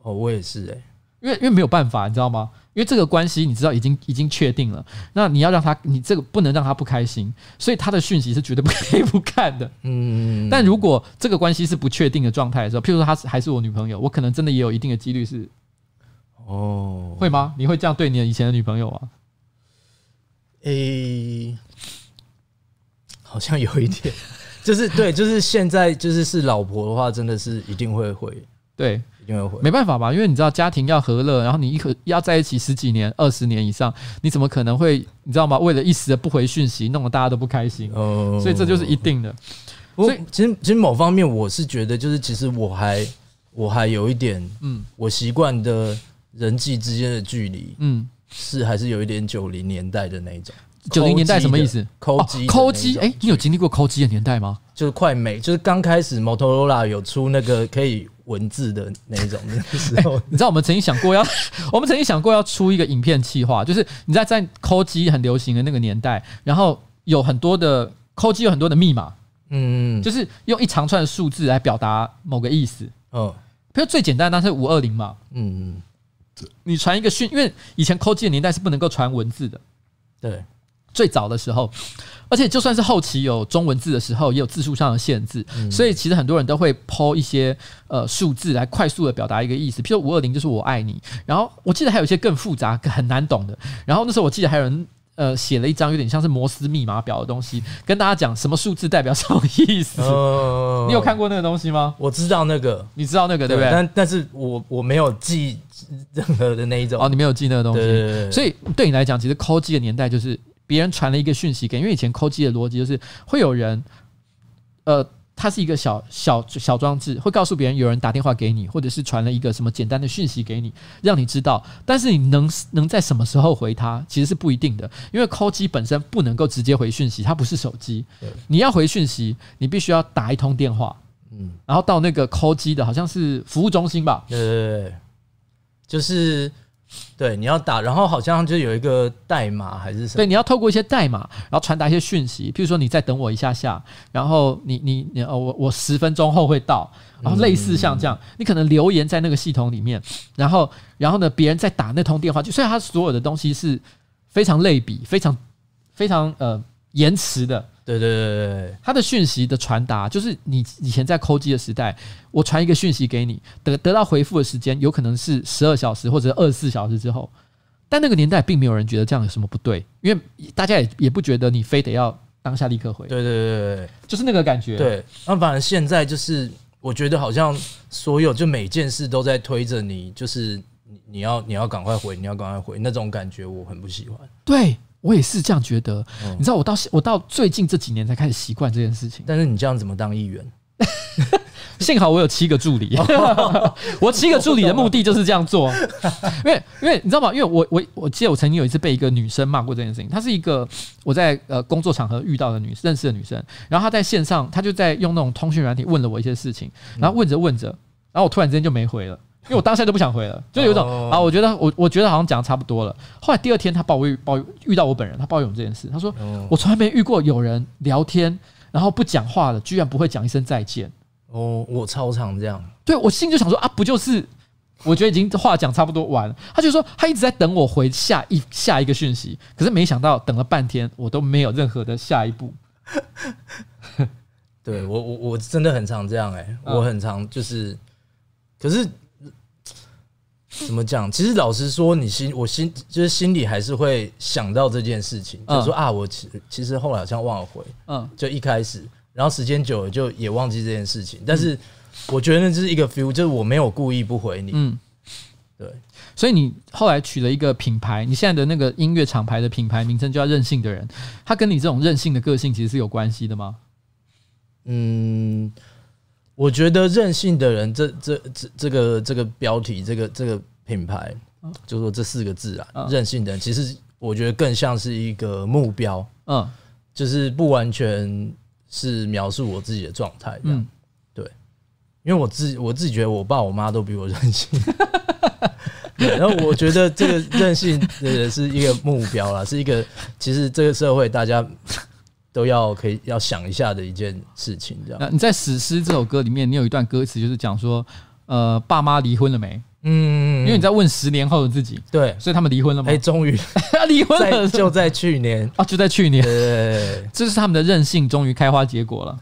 哦，我也是哎，因为因为没有办法，你知道吗？因为这个关系你知道已经已经确定了，那你要让他，你这个不能让他不开心，所以他的讯息是绝对不可以不看的。嗯，但如果这个关系是不确定的状态的时候，譬如说他是还是我女朋友，我可能真的也有一定的几率是。哦，会吗？你会这样对你的以前的女朋友吗？诶、欸，好像有一点，就是对，就是现在就是是老婆的话，真的是一定会回，对，一定会回，没办法吧？因为你知道家庭要和乐，然后你一可要在一起十几年、二十年以上，你怎么可能会你知道吗？为了一时的不回讯息，弄得大家都不开心，哦，所以这就是一定的。所以其实其实某方面我是觉得，就是其实我还我还有一点，嗯，我习惯的。人际之间的距离，嗯，是还是有一点九零年代的那一种。九零年代什么意思？抠机，抠机。哎，你有经历过抠机的年代吗？就是快美，就是刚开始摩托罗拉有出那个可以文字的那一种的时候。你知道我们曾经想过要，我们曾经想过要出一个影片企划，就是你在在抠机很流行的那个年代，然后有很多的抠机有很多的密码，嗯，就是用一长串的数字来表达某个意思。嗯，比如最简单，那是五二零嘛，嗯嗯。你传一个讯，因为以前抠机的年代是不能够传文字的，对，最早的时候，而且就算是后期有中文字的时候，也有字数上的限制，所以其实很多人都会抛一些呃数字来快速的表达一个意思，譬如五二零就是我爱你，然后我记得还有一些更复杂、很难懂的，然后那时候我记得还有人。呃，写了一张有点像是摩斯密码表的东西，跟大家讲什么数字代表什么意思。哦。你有看过那个东西吗？我知道那个，你知道那个对不对？但但是我我没有记任何的那一种。哦，你没有记那个东西。所以对你来讲，其实抠机的年代就是别人传了一个讯息给，因为以前抠机的逻辑就是会有人，呃。它是一个小小小装置，会告诉别人有人打电话给你，或者是传了一个什么简单的讯息给你，让你知道。但是你能能在什么时候回它，其实是不一定的，因为 call 机本身不能够直接回讯息，它不是手机。你要回讯息，你必须要打一通电话，嗯，然后到那个 call 机的好像是服务中心吧？对对对，就是对，你要打，然后好像就有一个代码还是什么？对，你要透过一些代码，然后传达一些讯息，譬如说你再等我一下下，然后你你你呃我我十分钟后会到，然后类似像这样，你可能留言在那个系统里面，然后然后呢，别人在打那通电话，就虽然他所有的东西是非常类比，非常非常呃延迟的。对对对对，他的讯息的传达，就是你以前在扣机的时代，我传一个讯息给你，得得到回复的时间有可能是十二小时或者二十四小时之后，但那个年代并没有人觉得这样有什么不对，因为大家也也不觉得你非得要当下立刻回。对对对对，就是那个感觉。对，那反正现在就是，我觉得好像所有就每件事都在推着你，就是你你要你要赶快回，你要赶快回那种感觉，我很不喜欢。对。我也是这样觉得，你知道，我到我到最近这几年才开始习惯这件事情。但是你这样怎么当议员？幸好我有七个助理，我七个助理的目的就是这样做。因为因为你知道吗？因为我我我记得我曾经有一次被一个女生骂过这件事情。她是一个我在呃工作场合遇到的女认识的女生，然后她在线上，她就在用那种通讯软体问了我一些事情，然后问着问着，然后我突然之间就没回了。因为我当下就不想回了，就有一种啊，我觉得我我觉得好像讲的差不多了。后来第二天他抱怨抱怨遇到我本人，他抱怨这件事，他说我从来没遇过有人聊天然后不讲话了，居然不会讲一声再见。哦，我超常这样。对，我心里就想说啊，不就是我觉得已经话讲差不多完了。他就说他一直在等我回下一下一个讯息，可是没想到等了半天我都没有任何的下一步。对我我我真的很常这样哎、欸，我很常就是，可是。怎么讲？其实老实说，你心我心就是心里还是会想到这件事情，嗯、就是说啊，我其其实后来好像忘了回，嗯，就一开始，然后时间久了就也忘记这件事情。但是我觉得那就是一个 feel，就是我没有故意不回你，嗯，对。所以你后来取了一个品牌，你现在的那个音乐厂牌的品牌名称叫任性的人，他跟你这种任性的个性其实是有关系的吗？嗯。我觉得任性的人这，这这这这个这个标题，这个这个品牌，就说这四个字啊，任性的人，其实我觉得更像是一个目标，嗯，就是不完全是描述我自己的状态，嗯，对，因为我自我自己觉得我爸我妈都比我任性，然后我觉得这个任性的人是一个目标啦，是一个其实这个社会大家。都要可以要想一下的一件事情，这样。那你在《史诗》这首歌里面，你有一段歌词就是讲说，呃，爸妈离婚了没？嗯，因为你在问十年后的自己，对，所以他们离婚了吗？哎，终于 离婚了，就在去年啊，就在去年，对，对，对，这是他们的任性终于开花结果了。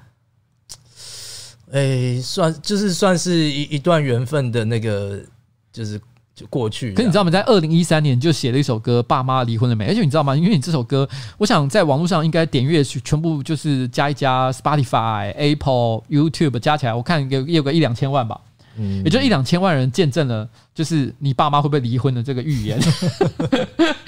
哎，算就是算是一一段缘分的那个，就是。过去，可你知道吗？在二零一三年就写了一首歌《爸妈离婚了没》，而且你知道吗？因为你这首歌，我想在网络上应该点阅全部就是加一加 Spotify、Apple、YouTube 加起来，我看有有个一两千万吧，嗯，也就一两千万人见证了，就是你爸妈会不会离婚的这个预言。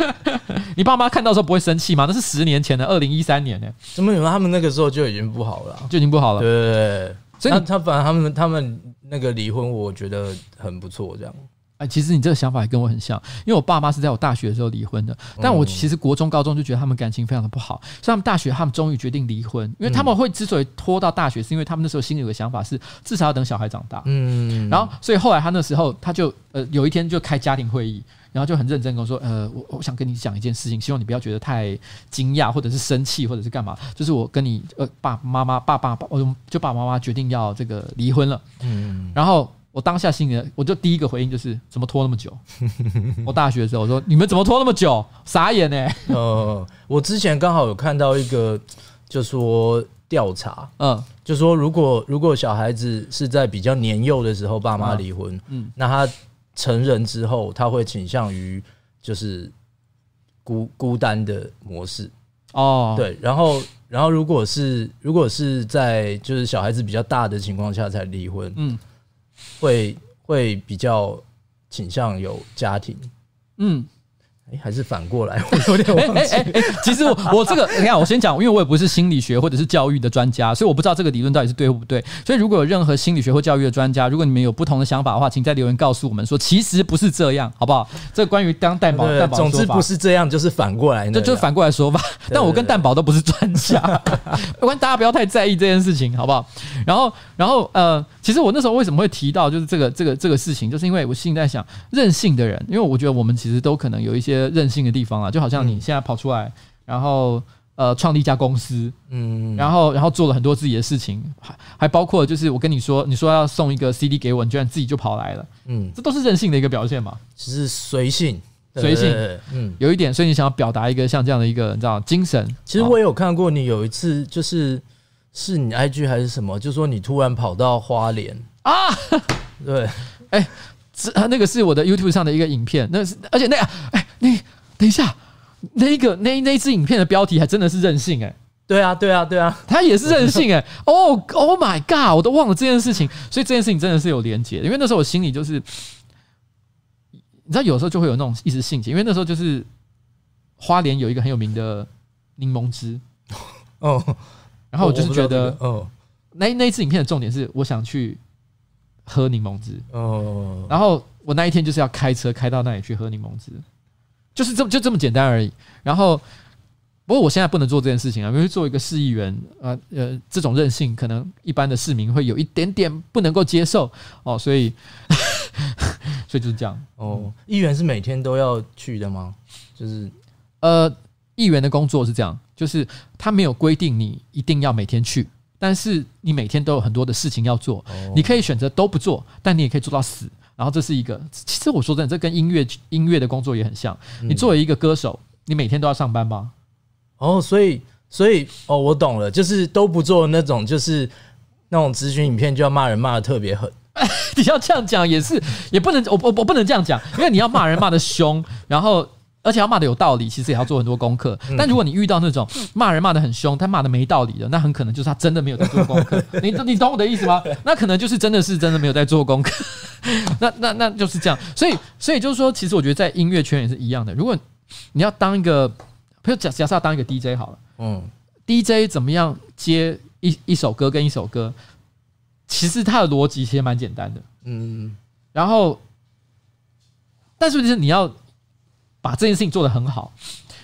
你爸妈看到时候不会生气吗？那是十年前的二零一三年呢，怎么有他们那个时候就已经不好了，就已经不好了。对，所以他他反正他们他们那个离婚，我觉得很不错，这样。哎，其实你这个想法也跟我很像，因为我爸妈是在我大学的时候离婚的，但我其实国中、高中就觉得他们感情非常的不好，所以他们大学他们终于决定离婚，因为他们会之所以拖到大学，是因为他们那时候心里有个想法是至少要等小孩长大，嗯，然后所以后来他那时候他就呃有一天就开家庭会议，然后就很认真跟我说，呃，我我想跟你讲一件事情，希望你不要觉得太惊讶或者是生气或者是干嘛，就是我跟你呃爸妈妈爸爸爸，我就爸爸妈妈决定要这个离婚了，嗯，然后。我当下心里，我就第一个回应就是怎么拖那么久？我大学的时候我说你们怎么拖那么久？傻眼呢、欸？呃，我之前刚好有看到一个，就说调查，嗯，就说如果如果小孩子是在比较年幼的时候爸妈离婚，嗯，那他成人之后他会倾向于就是孤孤单的模式哦，对，然后然后如果是如果是在就是小孩子比较大的情况下才离婚，嗯。会会比较倾向有家庭，嗯，哎，还是反过来，我有点忘记。哎哎哎，其实我我这个，你看，我先讲，因为我也不是心理学或者是教育的专家，所以我不知道这个理论到底是对或不对。所以如果有任何心理学或教育的专家，如果你们有不同的想法的话，请在留言告诉我们说，其实不是这样，好不好？这关于当蛋宝蛋宝，总之不是这样，就是反过来，这就是反过来说吧。但我跟蛋宝都不是专家，没关系，大家不要太在意这件事情，好不好？然后，然后呃，其实我那时候为什么会提到就是这个这个这个事情，就是因为我心里在想，任性的人，因为我觉得我们其实都可能有一些任性的地方。啊，就好像你现在跑出来，然后呃，创立一家公司，嗯，然后然后做了很多自己的事情，还还包括就是我跟你说，你说要送一个 CD 给我，你居然自己就跑来了，嗯，这都是任性的一个表现嘛，只是随性，随性，嗯，有一点，所以你想要表达一个像这样的一个你知道精神。其实我也有看过你有一次，就是是你 IG 还是什么，就说你突然跑到花莲。啊，对，哎，这那个是我的 YouTube 上的一个影片，那是而且那个哎那。等一下，那个那那支影片的标题还真的是任性哎、欸，对啊对啊对啊，他也是任性哎、欸，哦 Oh my God，我都忘了这件事情，所以这件事情真的是有连结，因为那时候我心里就是，你知道有时候就会有那种一时兴起，因为那时候就是花莲有一个很有名的柠檬汁。哦，然后我就是觉得哦，那那一支影片的重点是我想去喝柠檬汁。哦，然后我那一天就是要开车开到那里去喝柠檬汁。就是这么就这么简单而已。然后，不过我现在不能做这件事情啊，因为做一个市议员呃，呃，这种任性可能一般的市民会有一点点不能够接受哦，所以，所以就是这样哦。议员是每天都要去的吗？就是呃，议员的工作是这样，就是他没有规定你一定要每天去，但是你每天都有很多的事情要做，你可以选择都不做，但你也可以做到死。然后这是一个，其实我说真的，这跟音乐音乐的工作也很像。你作为一个歌手，你每天都要上班吗？哦，所以所以哦，我懂了，就是都不做那种，就是那种咨询影片就要骂人骂的特别狠。你要这样讲也是，也不能，我我我不能这样讲，因为你要骂人骂的凶，然后。而且要骂的有道理，其实也要做很多功课。但如果你遇到那种骂人骂的很凶，他骂的没道理的，那很可能就是他真的没有在做功课。你你懂我的意思吗？那可能就是真的是真的没有在做功课。那那那就是这样。所以所以就是说，其实我觉得在音乐圈也是一样的。如果你要当一个，比如假假设要当一个 DJ 好了，嗯，DJ 怎么样接一一首歌跟一首歌，其实它的逻辑其实蛮简单的，嗯。然后，但是就是你要。把这件事情做得很好，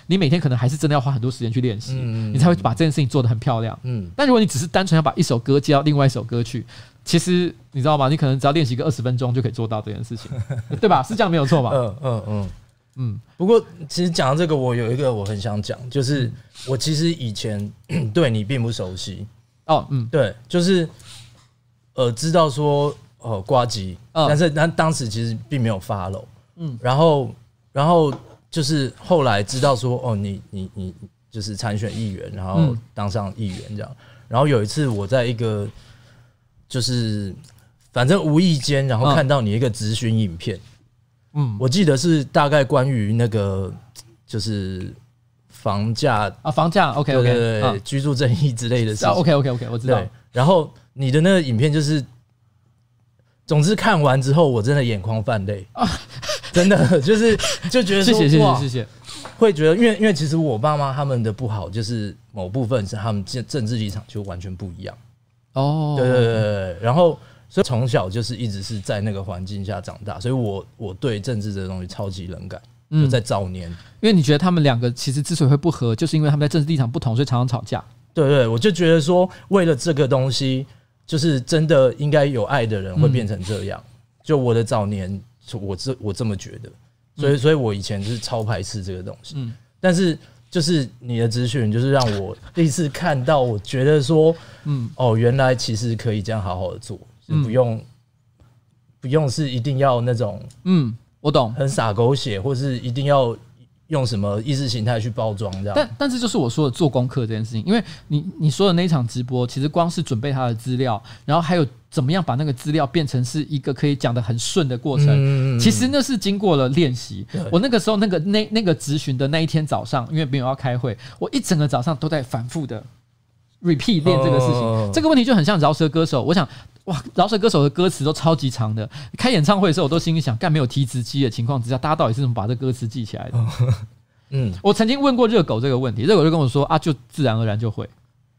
你每天可能还是真的要花很多时间去练习，你才会把这件事情做得很漂亮。嗯，但如果你只是单纯要把一首歌接到另外一首歌去，其实你知道吗？你可能只要练习个二十分钟就可以做到这件事情，对吧？是这样没有错吧？嗯嗯嗯嗯。不过其实讲到这个，我有一个我很想讲，就是我其实以前 对你并不熟悉哦，嗯，对，就是呃知道说呃瓜吉，但是但当时其实并没有 follow，嗯，然后然后。就是后来知道说哦，你你你就是参选议员，然后当上议员这样。然后有一次我在一个就是反正无意间，然后看到你一个咨询影片，嗯，我记得是大概关于那个就是房价啊，房价，OK OK，对对，居住正义之类的事情，OK OK OK，我知道。然后你的那个影片就是，总之看完之后我真的眼眶泛泪。啊。真的 就是就觉得说，谢谢谢谢谢谢，会觉得因为因为其实我爸妈他们的不好，就是某部分是他们政政治立场就完全不一样哦，对对对对，然后所以从小就是一直是在那个环境下长大，所以我我对政治这个东西超级冷感，就在早年，因为你觉得他们两个其实之所以会不和，就是因为他们在政治立场不同，所以常常吵架。对对，我就觉得说，为了这个东西，就是真的应该有爱的人会变成这样。就我的早年。我这我这么觉得，所以所以我以前就是超排斥这个东西。嗯，但是就是你的资讯，就是让我 第一次看到，我觉得说，嗯，哦，原来其实可以这样好好的做，不用不用是一定要那种，嗯，我懂，很洒狗血，或是一定要。用什么意识形态去包装这样？但但是就是我说的做功课这件事情，因为你你说的那一场直播，其实光是准备他的资料，然后还有怎么样把那个资料变成是一个可以讲得很顺的过程，其实那是经过了练习。我那个时候那个那那个咨询的那一天早上，因为没有要开会，我一整个早上都在反复的 repeat 练这个事情。这个问题就很像饶舌歌手，我想。哇，饶舌歌手的歌词都超级长的。开演唱会的时候，我都心里想，干没有提词机的情况之下，大家到底是怎么把这歌词记起来的？嗯，我曾经问过热狗这个问题，热狗就跟我说啊，就自然而然就会。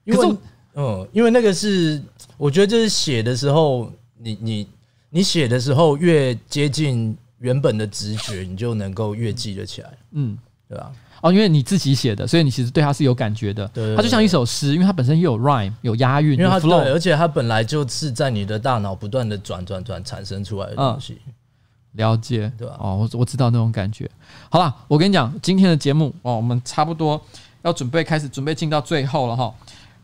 因为，嗯，因为那个是，我觉得就是写的时候，你你你写的时候越接近原本的直觉，你就能够越记得起来。嗯，对吧？哦，因为你自己写的，所以你其实对它是有感觉的。对，它就像一首诗，因为它本身又有 rhyme，有押韵，因为它 flow，而且它本来就是在你的大脑不断的转转转产生出来的东西。嗯、了解，对吧？哦，我我知道那种感觉。好了，我跟你讲，今天的节目哦，我们差不多要准备开始，准备进到最后了哈。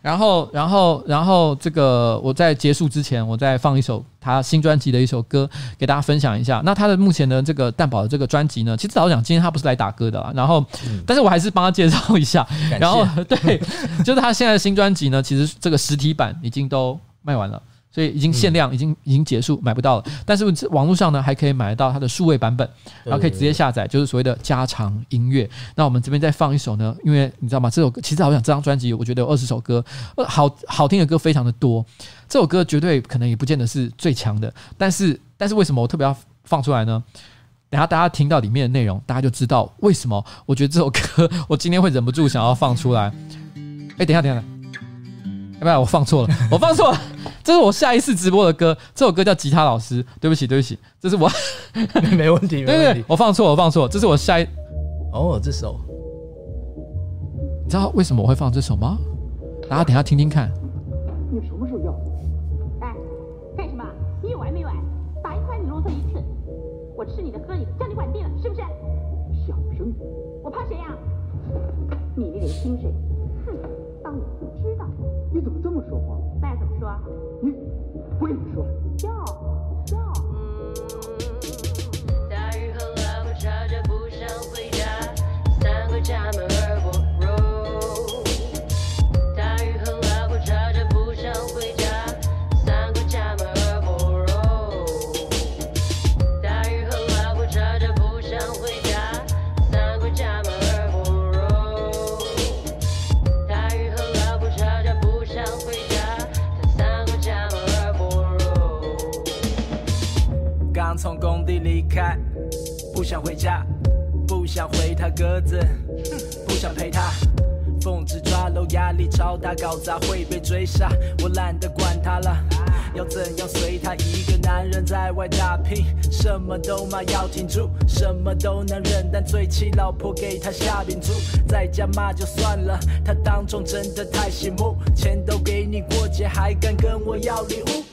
然后，然后，然后，这个我在结束之前，我再放一首他新专辑的一首歌给大家分享一下。那他的目前的这个蛋堡的这个专辑呢，其实老实讲，今天他不是来打歌的啦。然后，但是我还是帮他介绍一下。然后，对，就是他现在的新专辑呢，其实这个实体版已经都卖完了。所以已经限量，已经已经结束，买不到了。但是网络上呢，还可以买得到它的数位版本，然后可以直接下载，就是所谓的加长音乐。那我们这边再放一首呢，因为你知道吗？这首歌其实好像这张专辑，我觉得有二十首歌，好好听的歌非常的多。这首歌绝对可能也不见得是最强的，但是但是为什么我特别要放出来呢？等下大家听到里面的内容，大家就知道为什么我觉得这首歌 我今天会忍不住想要放出来。哎，等一下，等一下。要不然我放错了，我放错了，这是我下一次直播的歌，这首歌叫《吉他老师》，对不起，对不起，这是我没问题，没问题，我放错了，我放错了，这是我下一哦，这首，你知道为什么我会放这首吗？大家等下听听看。你什么时候要？哎，干什么？你有完没完？打一块你啰嗦一次，我吃你的喝你的，叫你管定了是不是？小声点，我怕谁呀？你那点薪水。我也不说。笑笑。大雨和老婆吵架不想回家，三个家门从工地离开，不想回家，不想回他鸽子，不想陪他。疯子抓漏，压力超大，搞砸会被追杀。我懒得管他了，要怎样随他。一个男人在外打拼，什么都骂要挺住，什么都能忍，但最气老婆给他下饼租。在家骂就算了，他当众真的太醒目，钱都给你过节，还敢跟我要礼物。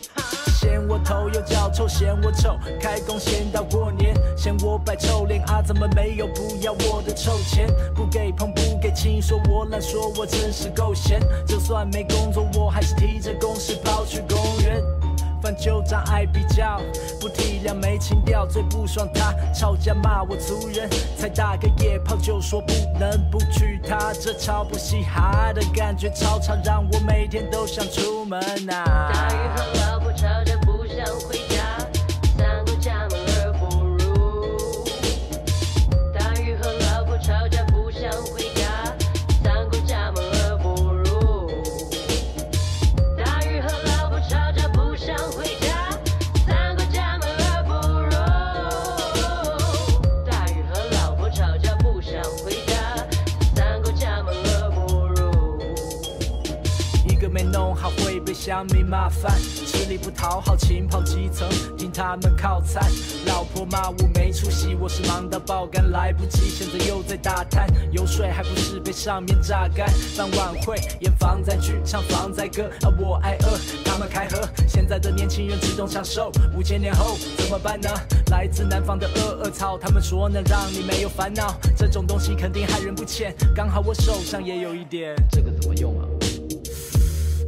嫌我头又脚臭，嫌我丑，开工嫌到过年，嫌我摆臭脸啊？怎么没有不要我的臭钱？不给碰不给亲，说我懒，说我真是够闲。就算没工作，我还是提着公事包去公园。翻旧账爱比较，不体谅没情调，最不爽他吵架骂我粗人，才打个夜炮就说不能不娶她，这超不嘻哈的感觉超吵，让我每天都想出门呐。大雨和老婆吵架。乡民麻烦，吃力不讨好，勤跑基层，听他们靠餐。老婆骂我没出息，我是忙到爆肝，来不及，现在又在打探。油水还不是被上面榨干？办晚会演防灾剧，唱防灾歌，啊我爱饿，他们开喝。现在的年轻人只懂享受，五千年后怎么办呢？来自南方的恶恶草，他们说能让你没有烦恼，这种东西肯定害人不浅。刚好我手上也有一点，这个怎么用啊？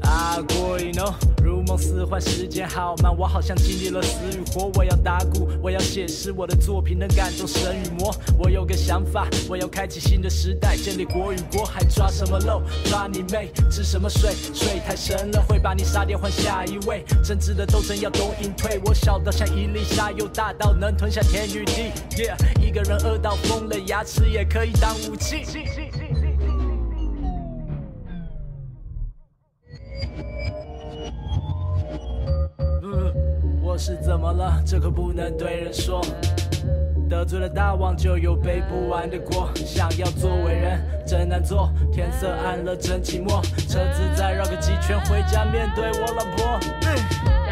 啊，过瘾哦！如梦似幻，时间好慢，我好像经历了死与活。我要打鼓，我要写诗，我的作品能感动神与魔。我有个想法，我要开启新的时代，建立国与国，还抓什么漏？抓你妹！吃什么水？水太深了，会把你杀掉，换下一位。政治的斗争要懂隐退，我小到像一粒沙，又大到能吞下天与地。Yeah，一个人饿到疯了，牙齿也可以当武器。是怎么了？这可不能对人说。得罪了大王，就有背不完的锅。想要做伟人，真难做。天色暗了，真寂寞。车子再绕个几圈，回家面对我老婆。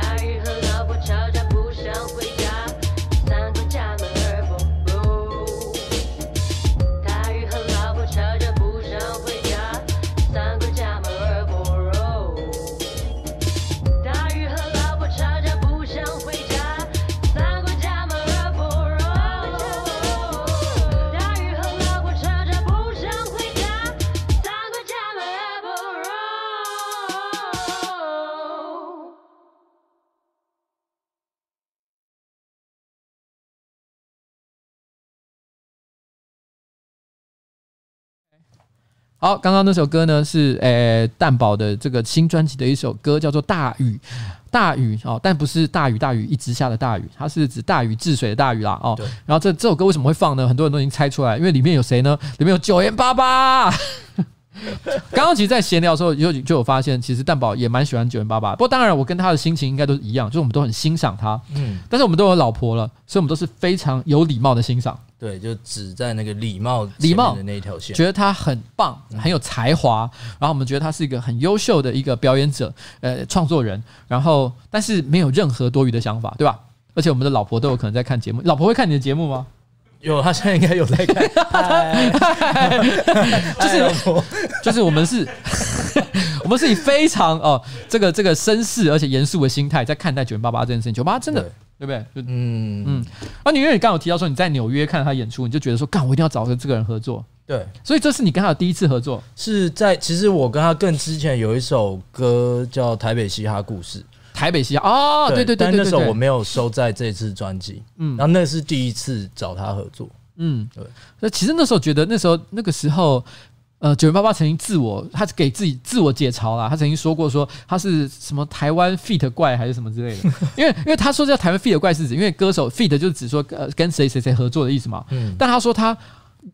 大雨和老婆吵架，不想回家。好，刚刚那首歌呢是诶蛋宝的这个新专辑的一首歌，叫做《大雨》。大雨哦，但不是大雨大雨一直下的大雨，它是指大禹治水的大雨啦哦。然后这这首歌为什么会放呢？很多人都已经猜出来，因为里面有谁呢？里面有九元爸爸。刚刚其实，在闲聊的时候，就就有发现，其实蛋宝也蛮喜欢九元八八。不过，当然，我跟他的心情应该都是一样，就是我们都很欣赏他。嗯，但是我们都有老婆了，所以我们都是非常有礼貌的欣赏，对，就只在那个礼貌礼貌的那一条线。觉得他很棒，很有才华。然后我们觉得他是一个很优秀的一个表演者，呃，创作人。然后，但是没有任何多余的想法，对吧？而且我们的老婆都有可能在看节目，老婆会看你的节目吗？有，他现在应该有在看。就是 就是我们是，我们是以非常哦这个这个绅士而且严肃的心态在看待九零八八这件事情。九八真的对对不对？就嗯嗯，啊，你因为你刚刚有提到说你在纽约看了他演出，你就觉得说干，我一定要找跟这个人合作。对，所以这是你跟他的第一次合作。是在其实我跟他更之前有一首歌叫《台北嘻哈故事》。台北西哦，对对对对但那时候我没有收在这次专辑，嗯嗯，然后那是第一次找他合作，嗯，对。那其实那时候觉得，那时候那个时候，呃，九零八八曾经自我，他给自己自我解嘲啦。他曾经说过说他是什么台湾 feat 怪还是什么之类的，因为因为他说叫台湾 feat 怪是指，因为歌手 feat 就是指说呃跟谁谁谁合作的意思嘛。嗯，但他说他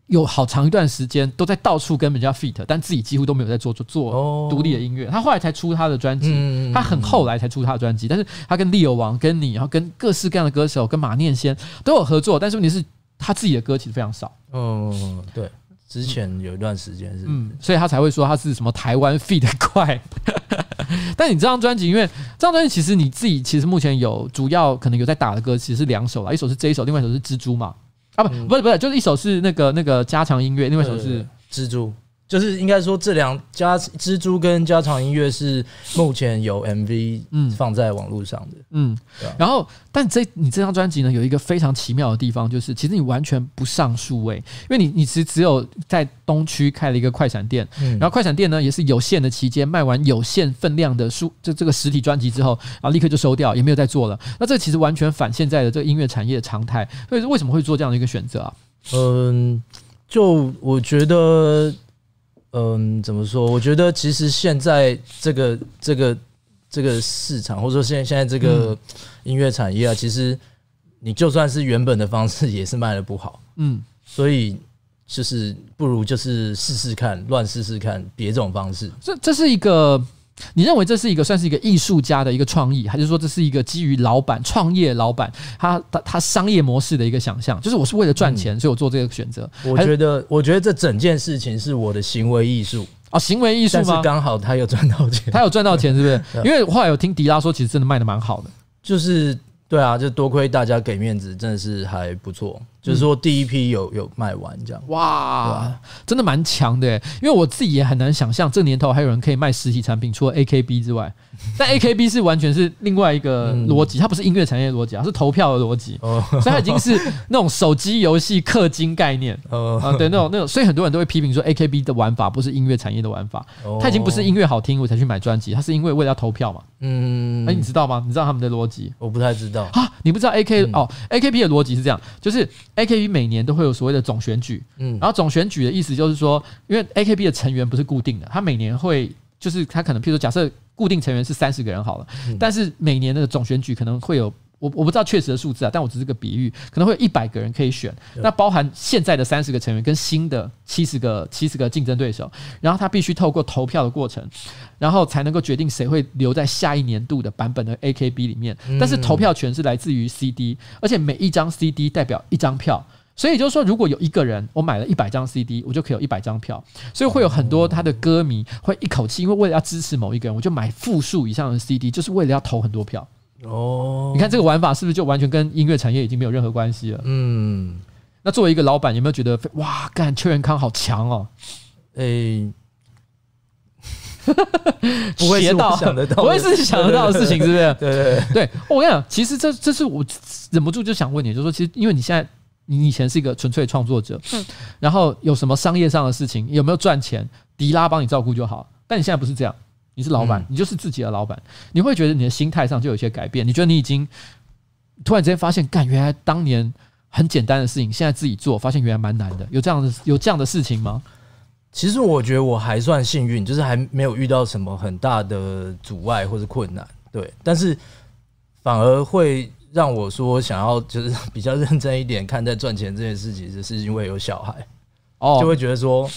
有好长一段时间都在到处跟人家 feat，但自己几乎都没有在做做做哦独立的音乐。他后来才出他的专辑，嗯他很后来才出他的专辑。但是他跟利友王、跟你，然后跟各式各样的歌手，跟马念先都有合作。但是问题是，他自己的歌其实非常少，嗯，对，之前有一段时间是，嗯，所以他才会说他是什么台湾 feat 怪。但你这张专辑，因为这张专辑其实你自己其实目前有主要可能有在打的歌，其实是两首啦，一首是这一首，另外一首是蜘蛛嘛。啊不，不是不是，就是一首是那个那个加强音乐，另外一首是蜘蛛，就是应该说这两家蜘蛛跟家常音乐是目前有 MV 嗯。放在网络上的，嗯。啊，然后但这你这张专辑呢，有一个非常奇妙的地方，就是其实你完全不上数位，因为你你其实只有在东区开了一个快闪店，嗯。然后快闪店呢也是有限的期间卖完有限分量的数这这个实体专辑之后，然后立刻就收掉，也没有再做了。那这其实完全反现在的这个音乐产业的常态，所以为什么会做这样的一个选择啊？嗯，就我觉得，嗯，怎么说？我觉得其实现在这个这个这个市场，或者说现在现在这个音乐产业啊，其实你就算是原本的方式，也是卖的不好。嗯，所以就是不如就是试试看，乱试试看别种方式。这这是一个。你认为这是一个算是一个艺术家的一个创意，还是说这是一个基于老板创业老板他他他商业模式的一个想象？就是我是为了赚钱，所以我做这个选择。我觉得，我觉得这整件事情是我的行为艺术哦，行为艺术吗？刚好他有赚到钱，他有赚到钱，是不是？因为后来有听迪拉说，其实真的卖的蛮好的。就是对啊，就多亏大家给面子，真的是还不错。就是说第一批有有卖完这样，哇，真的蛮强的耶。因为我自己也很难想象，这年头还有人可以卖实体产品，除了 AKB 之外，但 AKB 是完全是另外一个逻辑，它不是音乐产业逻辑，它是投票的逻辑，所以它已经是那种手机游戏氪金概念 啊，对那种那种，所以很多人都会批评说 AKB 的玩法不是音乐产业的玩法，它已经不是音乐好听我才去买专辑，它是因为为了要投票嘛。嗯，哎，你知道吗？你知道他们的逻辑？我不太知道啊，你不知道 AK 哦，AKB 的逻辑是这样，就是。AKB 每年都会有所谓的总选举，嗯，然后总选举的意思就是说，因为 AKB 的成员不是固定的，他每年会就是他可能，譬如说假设固定成员是三十个人好了，但是每年的总选举可能会有我我不知道确实的数字啊，但我只是个比喻，可能会有一百个人可以选，那包含现在的三十个成员跟新的七十个七十个竞争对手，然后他必须透过投票的过程，然后才能够决定谁会留在下一年度的版本的 AKB 里面。但是投票权是来自于 CD，而且每一张 CD 代表一张票，所以就是说，如果有一个人我买了一百张 CD，我就可以有一百张票，所以会有很多他的歌迷会一口气，因为为了要支持某一个人，我就买负数以上的 CD，就是为了要投很多票。哦，你看这个玩法是不是就完全跟音乐产业已经没有任何关系了？嗯，那作为一个老板，有没有觉得哇，干邱元康好强哦？诶、欸，不会是我想得到的，不会是想得到的事情，是不是？对对对，对，我跟你讲，其实这这是我忍不住就想问你，就是说，其实因为你现在你以前是一个纯粹创作者，嗯，然后有什么商业上的事情，有没有赚钱，迪拉帮你照顾就好，但你现在不是这样。你是老板，你就是自己的老板，你会觉得你的心态上就有一些改变。你觉得你已经突然之间发现，干，原来当年很简单的事情，现在自己做，发现原来蛮难的。有这样的有这样的事情吗？其实我觉得我还算幸运，就是还没有遇到什么很大的阻碍或是困难。对，但是反而会让我说想要就是比较认真一点看待赚钱这件事情，就是因为有小孩，哦，就会觉得说。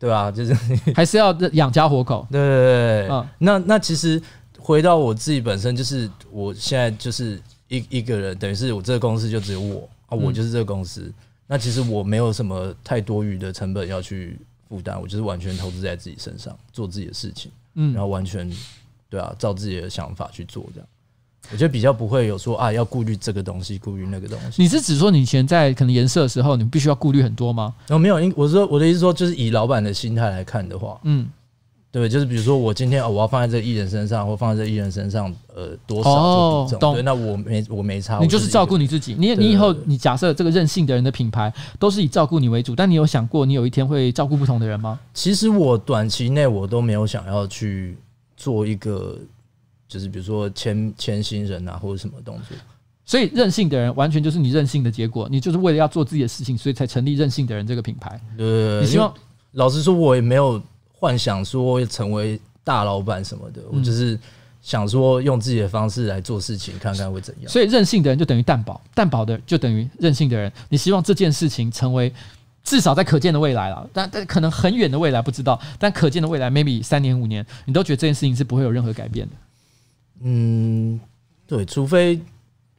对啊，就是 还是要养家活口。对对对，嗯，那那其实回到我自己本身，就是我现在就是一一个人，等于是我这个公司就只有我啊，我就是这个公司。那其实我没有什么太多余的成本要去负担，我就是完全投资在自己身上，做自己的事情，嗯，然后完全对啊，照自己的想法去做这样。我觉得比较不会有说啊，要顾虑这个东西，顾虑那个东西。你是指说你以前在可能颜色的时候，你必须要顾虑很多吗？然后没有，因我说我的意思说，就是以老板的心态来看的话，嗯，对，就是比如说我今天哦，我要放在这个艺人身上，或放在这艺人身上，呃，多少就比重，哦，对，那我没我没差，你就是照顾你自己。你你以后你假设这个任性的人的品牌都是以照顾你为主，但你有想过你有一天会照顾不同的人吗？其实我短期内我都没有想要去做一个。就是比如说签签新人啊，或者什么动作，所以任性的人完全就是你任性的结果。你就是为了要做自己的事情，所以才成立任性的人这个品牌。对，你希望老实说，我也没有幻想说成为大老板什么的，我就是想说用自己的方式来做事情，看看会怎样。所以任性的人就等于蛋堡，蛋堡的就等于任性的人。你希望这件事情成为至少在可见的未来了，但但可能很远的未来不知道，但可见的未来 maybe 三年五年，你都觉得这件事情是不会有任何改变的。嗯，对，除非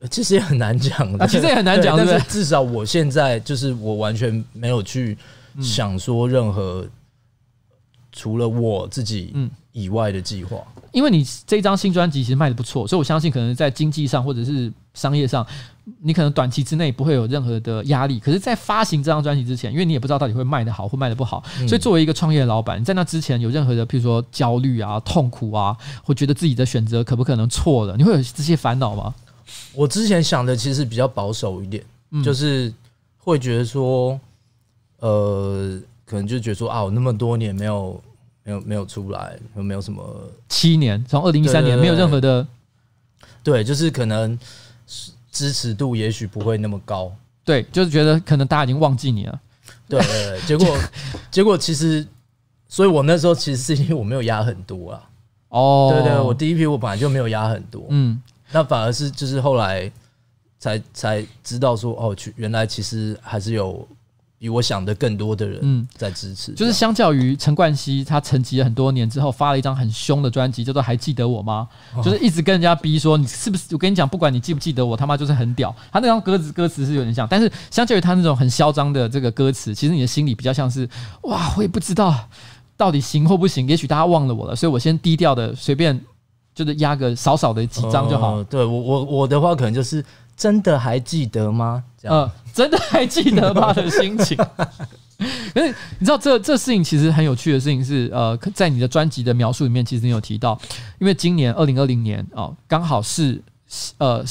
其实也很难讲的，其实也很难讲，但是至少我现在就是我完全没有去想说任何除了我自己以外的计划，因为你这张新专辑其实卖的不错，所以我相信可能在经济上或者是商业上。你可能短期之内不会有任何的压力，可是，在发行这张专辑之前，因为你也不知道到底会卖得好或卖得不好，所以作为一个创业的老板，你在那之前有任何的，譬如说焦虑啊、痛苦啊，会觉得自己的选择可不可能错了？你会有这些烦恼吗？我之前想的其实比较保守一点，就是会觉得说，呃，可能就觉得说啊，我那么多年没有、没有、没有出来，有没有什么七年，从二零一三年没有任何的，对，就是可能。支持度也许不会那么高，对，就是觉得可能大家已经忘记你了，对，对，对，结果 结果其实，所以我那时候其实是因为我没有压很多啊，哦，对对，我第一批我本来就没有压很多，嗯，那反而是就是后来才才知道说，哦，去原来其实还是有。比我想的更多的人在支持，就是相较于陈冠希，他沉寂了很多年之后，发了一张很凶的专辑，叫做《还记得我吗》，就是一直跟人家逼说，你是不是？我跟你讲，不管你记不记得我，他妈就是很屌。他那张歌词歌词是有点像，但是相较于他那种很嚣张的这个歌词，其实你的心里比较像是，哇，我也不知道到底行或不行，也许大家忘了我了，所以我先低调的随便就是压个少少的几张就好。对我我我的话可能就是。真的还记得吗？这样，呃，真的还记得吗的心情。可是你知道这这事情其实很有趣的事情是，呃，在你的专辑的描述里面，其实你有提到，因为今年二零二零年哦，刚好是呃，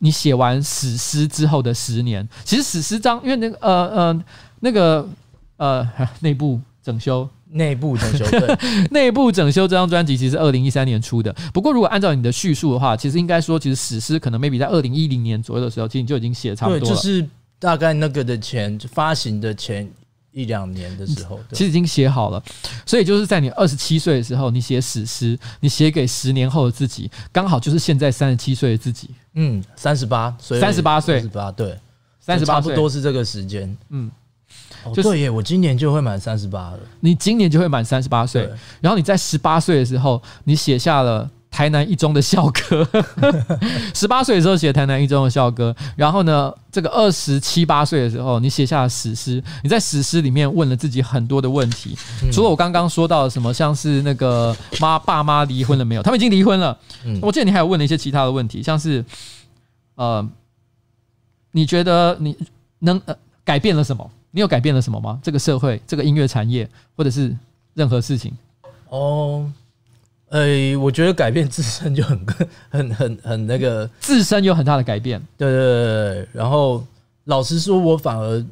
你写完史诗之后的十年。其实史诗章，因为那个呃呃那个呃 内部整修。内部整修，对，内部整修这张专辑其实是二零一三年出的。不过，如果按照你的叙述的话，其实应该说，其实史诗可能 maybe 在二零一零年左右的时候，其实你就已经写差不多了。就是大概那个的前发行的前一两年的时候，其实已经写好了，所以就是在你二十七岁的时候，你写史诗，你写给十年后的自己，刚好就是现在三十七岁的自己。嗯，三十八岁，三十八岁，三十八，对，三十八差不多是这个时间。嗯，哦，就是对耶，我今年就会满三十八了。你今年就会满三十八岁，然后你在十八岁的时候，你写下了台南一中的校歌。十八岁的时候写台南一中的校歌，然后呢，这个二十七八岁的时候，你写下了史诗。你在史诗里面问了自己很多的问题，除了我刚刚说到的什么，像是那个妈爸妈离婚了没有？他们已经离婚了。嗯我记得你还有问了一些其他的问题，像是呃，你觉得你能呃改变了什么？你有改变了什么吗？这个社会，这个音乐产业，或者是任何事情？哦，呃，我觉得改变自身就很 很很很那个，自身有很大的改变。对对对对。然后老实说，我反而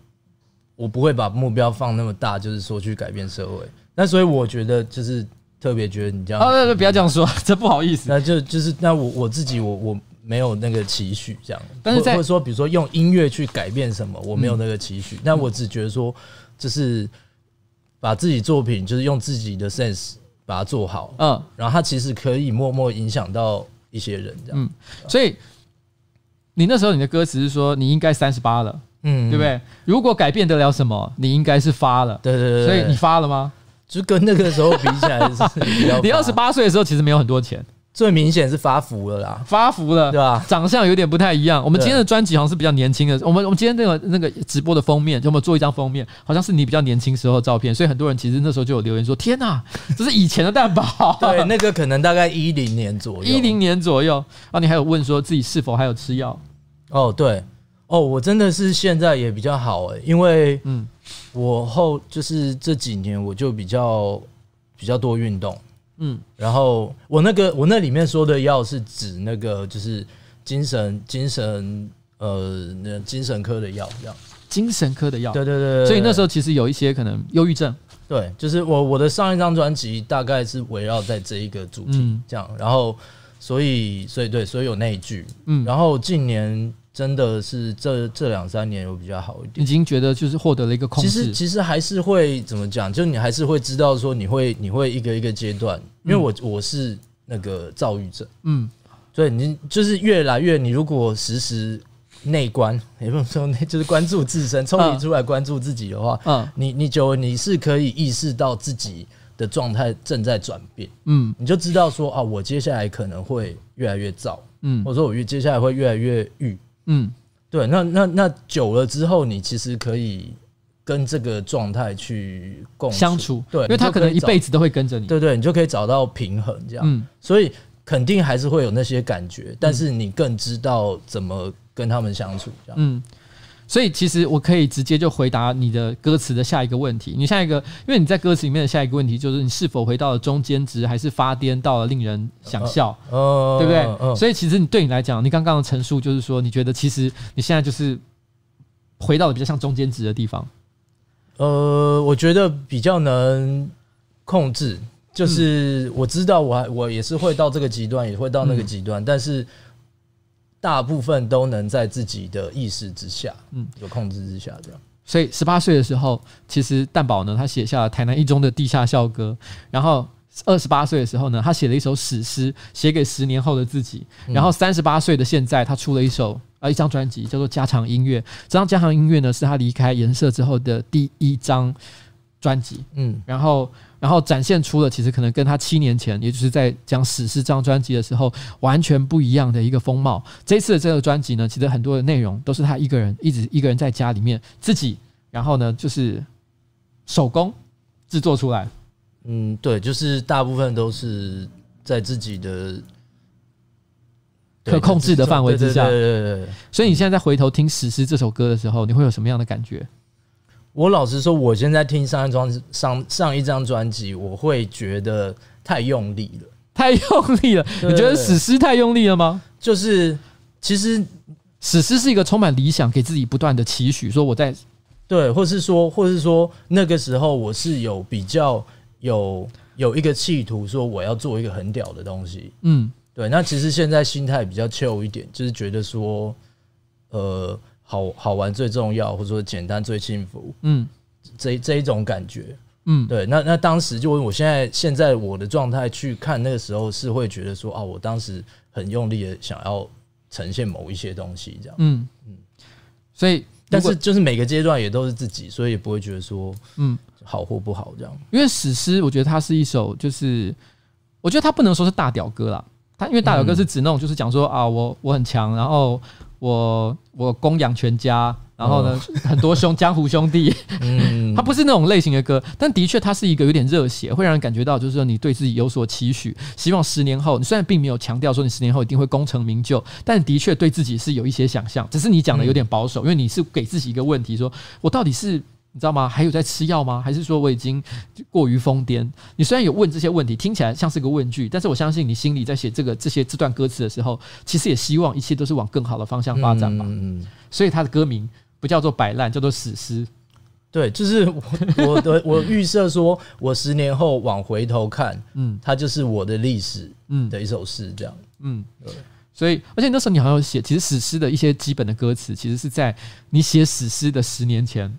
我不会把目标放那么大，就是说去改变社会。那所以我觉得就是特别觉得你这样，啊，不要这样说，这不好意思。那就就是那我我自己我我没有那个期许这样，但是在或或者说比如说用音乐去改变什么，我没有那个期许。但我只觉得说，就是把自己作品就是用自己的 sense 把它做好，嗯然后它其实可以默默影响到一些人这样。嗯，所以你那时候你的歌词是说你应该三十八了，嗯对不？对？如果改变得了什么，你应该是发了。对对对，所以你发了吗？就跟那个时候比起来是比较 你二十八岁的时候其实没有很多钱，最明显是发福了啦，发福了，对吧？长相有点不太一样。我们今天的专辑好像是比较年轻的。我们我们今天那个那个直播的封面，就我们做一张封面，好像是你比较年轻时候的照片，所以很多人其实那时候就有留言说：“天哪，这是以前的蛋堡。”对，那个可能大概一零年左右，一零年左右。然后你还有问说自己是否还有吃药？哦，对，哦，我真的是现在也比较好哎，因为嗯我后就是这几年我就比较比较多运动，嗯。然后我那个我那里面说的药是指那个就是精神精神呃那精神科的药这样，精神科的药。对对对对，所以那时候其实有一些可能忧郁症。对，就是我我的上一张专辑大概是围绕在这一个主题嗯。这样，然后所以所以对，所以有那一句，嗯。然后近年真的是这这两三年有比较好一点已。经觉得就是获得了一个控制其。实其实还是会怎么讲？就你还是会知道说你会你会一个一个阶段，因为我我是那个躁郁症，嗯所以你就是越来越你如果时时内观，也不能说内就是关注自身，抽离出来关注自己的话，嗯你你就你是可以意识到自己的状态正在转变，嗯你就知道说啊，我接下来可能会越来越躁，嗯或者说我越接下来会越来越郁。嗯。对，那那那久了之后，你其实可以跟这个状态去共相处，对，因为他可能一辈子，都会跟着你。对对，你就可以找到平衡，这样，嗯。所以肯定还是会有那些感觉，但是你更知道怎么跟他们相处，这样，嗯，所以其实我可以直接就回答你的歌词的下一个问题。你下一个，因为你在歌词里面的下一个问题就是你是否回到了中间值，还是发癫到了令人想笑，哦对不对？嗯所以其实你对你来讲，你刚刚的陈述就是说，你觉得其实你现在就是回到了比较像中间值的地方。呃，我觉得比较能控制，嗯就是我知道我还我也是会到这个极端，也会到那个极嗯端，但是大部分都能在自己的意识之下，嗯嗯，有控制之下这样。所以十八岁的时候，其实蛋宝呢，他写下了台南一中的地下校歌。然后二十八岁的时候呢，他写了一首史诗，写给十年后的自己。然后三十八岁的现在，他出了一首呃一张专辑，叫做《家常音乐》。这张家常音乐呢，是他离开颜色之后的第一张专辑。嗯然后，然后展现出了其实可能跟他七年前，也就是在讲史诗这张专辑的时候，完全不一样的一个风貌。这次的这个专辑呢，其实很多的内容都是他一个人一直一个人在家里面自己，然后呢就是手工制作出来。嗯，对，就是大部分都是在自己的可控制的范围之下对对对。所以你现在再回头听《史诗》这首歌的时候，你会有什么样的感觉？我老实说，我现在听上一张上上一张专辑，我会觉得太用力了。太用力了，对你觉得《史诗》太用力了吗？就是其实史诗是一个充满理想，给自己不断的期许，说我在对，或是说，或是说那个时候我是有比较有有一个企图，说我要做一个很屌的东西。嗯对，那其实现在心态比较 chill 一点，就是觉得说，呃，好好玩最重要，或者说简单最幸福。嗯这这一种感觉。嗯，对，那那当时就我现在现在我的状态去看那个时候，是会觉得说啊，我当时很用力的想要呈现某一些东西，这样。嗯嗯，所以但是就是每个阶段也都是自己，所以也不会觉得说嗯好或不好这样。因为史诗，我觉得它是一首，就是我觉得它不能说是大屌歌啦，它因为大屌哥是指那种就是讲说啊，我我很强，然后我我供养全家。然后呢，哦、很多兄江湖兄弟，嗯，他不是那种类型的歌，但的确他是一个有点热血，会让人感觉到就是说你对自己有所期许，希望十年后，你虽然并没有强调说你十年后一定会功成名就，但的确对自己是有一些想象，只是你讲的有点保守，因为你是给自己一个问题，说我到底是你知道吗？还有在吃药吗？还是说我已经过于疯癫？你虽然有问这些问题，听起来像是个问句，但是我相信你心里在写这个这些这段歌词的时候，其实也希望一切都是往更好的方向发展吧。嗯，所以他的歌名。不叫做摆烂，叫做史诗。对，就是我我的 我预设说，我十年后往回头看，嗯，它就是我的历史，嗯的一首诗，这样，嗯，对。所以，而且那时候你好像写，其实史诗的一些基本的歌词，其实是在你写史诗的十年前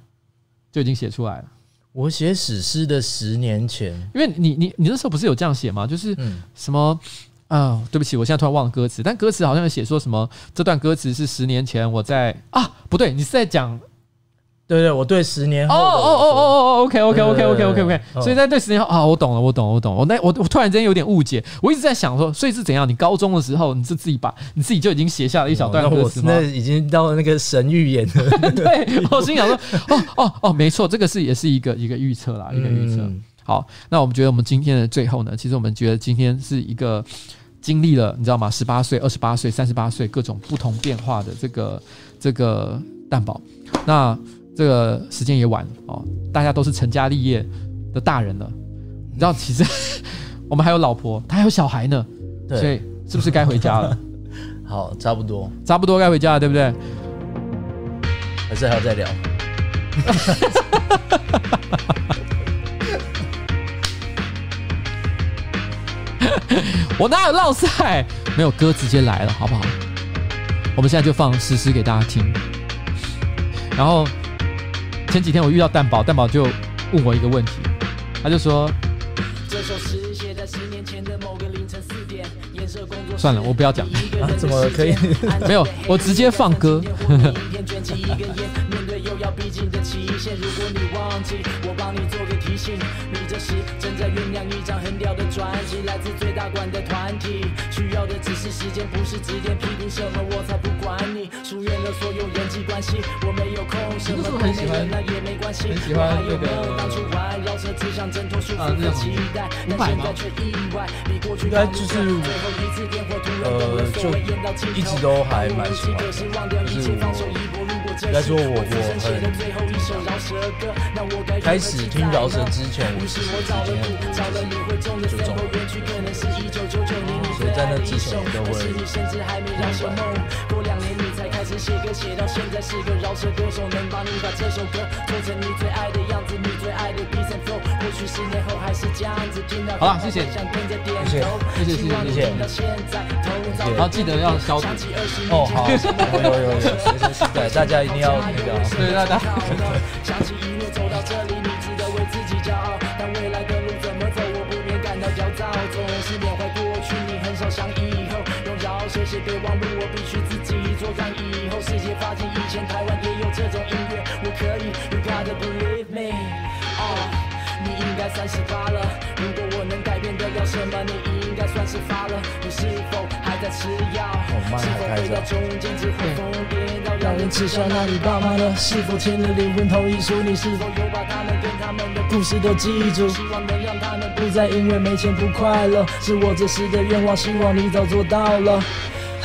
就已经写出来了。我写史诗的十年前，因为你你你那时候不是有这样写吗？就是什么？啊、哦，对不起，我现在突然忘了歌词，但歌词好像有写说什么？这段歌词是十年前我在啊，不对，你是在讲，对对，我对十年后哦哦哦哦哦，OK OK OK OK OK OK，所以在对十年后啊，我懂了，我懂了，我懂了，我那我我突然间有点误解，我一直在想说，所以是怎样？你高中的时候你是自己把你自己就已经写下了一小段歌词吗？那已经到了那个神预言了，对，我心想说，哦哦哦，没错，这个是也是一个一个预测啦，一个预测。嗯好，那我们觉得我们今天的最后呢，其实我们觉得今天是一个经历了，你知道吗？十八岁、二十八岁、三十八岁各种不同变化的这个这个蛋堡。那这个时间也晚哦，大家都是成家立业的大人了。你知道，其实 我们还有老婆，他还有小孩呢，对，所以是不是该回家了？好，差不多，差不多该回家了，对不对？还是还要再聊？我哪有落赛？没有歌直接来了，好不好？我们现在就放史诗给大家听。然后前几天我遇到蛋宝，蛋宝就问我一个问题，他就说：“这首诗写在十年前的某个凌晨四点，颜色工作算了，我不要讲。啊，怎么可以？没有，我直接放歌。面对又要逼近的期限，如果你忘记，我帮你做个你这时正在酝酿一张很屌的专辑，来自最大馆的团体，需要的只是时间，不是指点。批评什么我才不管你，疏远了所有人际关系，我没有空，什么都没有，那也没关系。我还有没有当初玩绕车，只想挣脱束缚的期待，但现在却意外，比过去应该就是呃，就一直都还蛮喜欢的，就是我。应该说我，我很开始听饶舌之前，我是已经就中了，所以在那之前我都会过两年你才开始写歌，写到现在，是个饶舌歌手，能帮你把这首歌做成你最爱的样子，你最爱的比赛作品。好了，谢谢，谢谢，谢谢，谢谢，谢谢。然后记得要消毒。哦，好，有有有有，随身携带，大家一定要那个。对，大家。三 十八了，如果我能改变得了什么，你应该算是发了。你是否还在吃药？是否回到中间只会疯癫到让人耻笑？那你爸妈呢？是否签了离婚同意书？你是否有把他们跟他们的故事都记住？希望能让他们不再因为没钱不快乐。是我这时的愿望，希望你早做到了。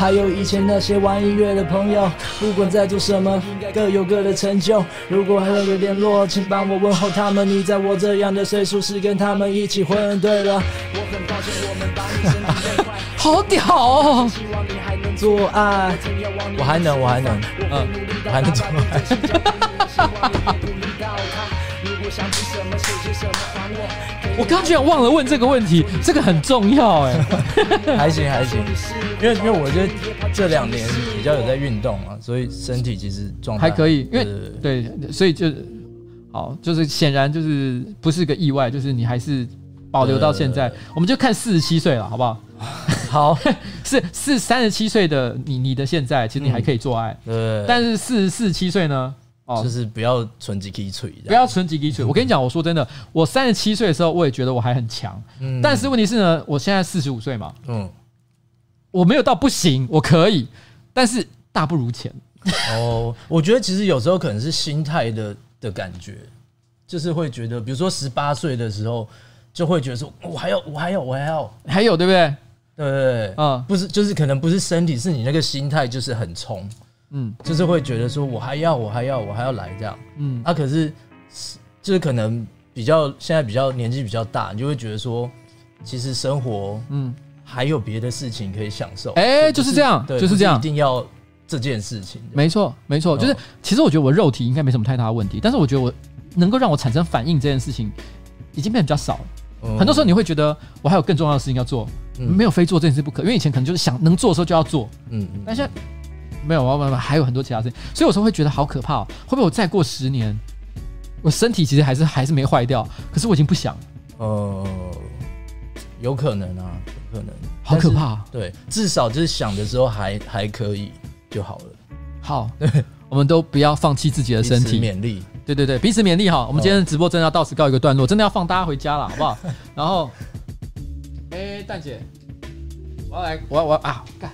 还有以前那些玩音乐的朋友，不管在做什么，各有各的成就。如果还有联络，请帮我问候他们。你在我这样的岁数是跟他们一起混。对了，我很抱歉我们把你生得太快。好屌哦！做爱，我还能，我还能，嗯，我还能做爱。我刚居然忘了问这个问题，这个很重要哎。还行还行，因为因为我觉得这两年比较有在运动啊，所以身体其实状态还可以。因为对，所以就好，就是显然就是不是个意外，就是你还是保留到现在，对我们就看四十七岁了，好不好？好，是是三十七岁的你，你的现在其实你还可以做爱，对，但是四十四七岁呢？哦，就是不要存几滴水，不要存几滴水。我跟你讲，我说真的，我三十七岁的时候，我也觉得我还很强，嗯。但是问题是呢，我现在四十五岁嘛，嗯，我没有到不行，我可以，但是大不如前。哦，我觉得其实有时候可能是心态的的感觉，就是会觉得，比如说十八岁的时候，就会觉得说，我还要，我还要，我还要，还有对不对？对对对，嗯。不是，就是可能不是身体，是你那个心态就是很冲，嗯。就是会觉得说我还要，我还要，我还要来这样。嗯，啊，可是就是可能比较现在比较年纪比较大，你就会觉得说，其实生活嗯，还有别的事情可以享受。哎不就是这样对，就是这样。一定要这件事情。没错没错，就是哦其实我觉得我肉体应该没什么太大的问题，但是我觉得我能够让我产生反应这件事情已经变得比较少。了。嗯。很多时候你会觉得我还有更重要的事情要做，嗯。没有非做这件事不可，因为以前可能就是想能做的时候就要做，嗯嗯。但现在没有，我我还有很多其他事情，所以有时候会觉得好可怕哦。会不会我再过十年，我身体其实还是还是没坏掉，可是我已经不想，呃，有可能啊，有可能，好可怕啊对，至少就是想的时候还还可以就好了。好，我们都不要放弃自己的身体，勉励。对对对，彼此勉励哈。我们今天的直播真的要到此告一个段落，真的要放大家回家了，好不好？然后，哎，蛋姐，我要来，我要我要啊，干。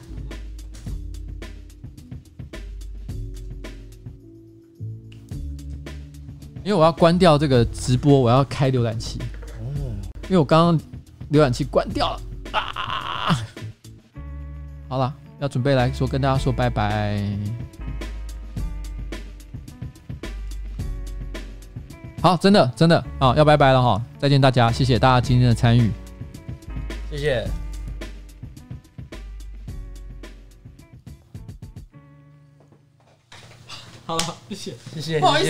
因为我要关掉这个直播，我要开浏览器。哦因为我刚刚浏览器关掉了啊！好了，要准备来说跟大家说拜拜。好，真的真的啊，要拜拜了哈！再见大家，谢谢大家今天的参与。谢谢。好了，谢谢。谢谢，不好意思谢谢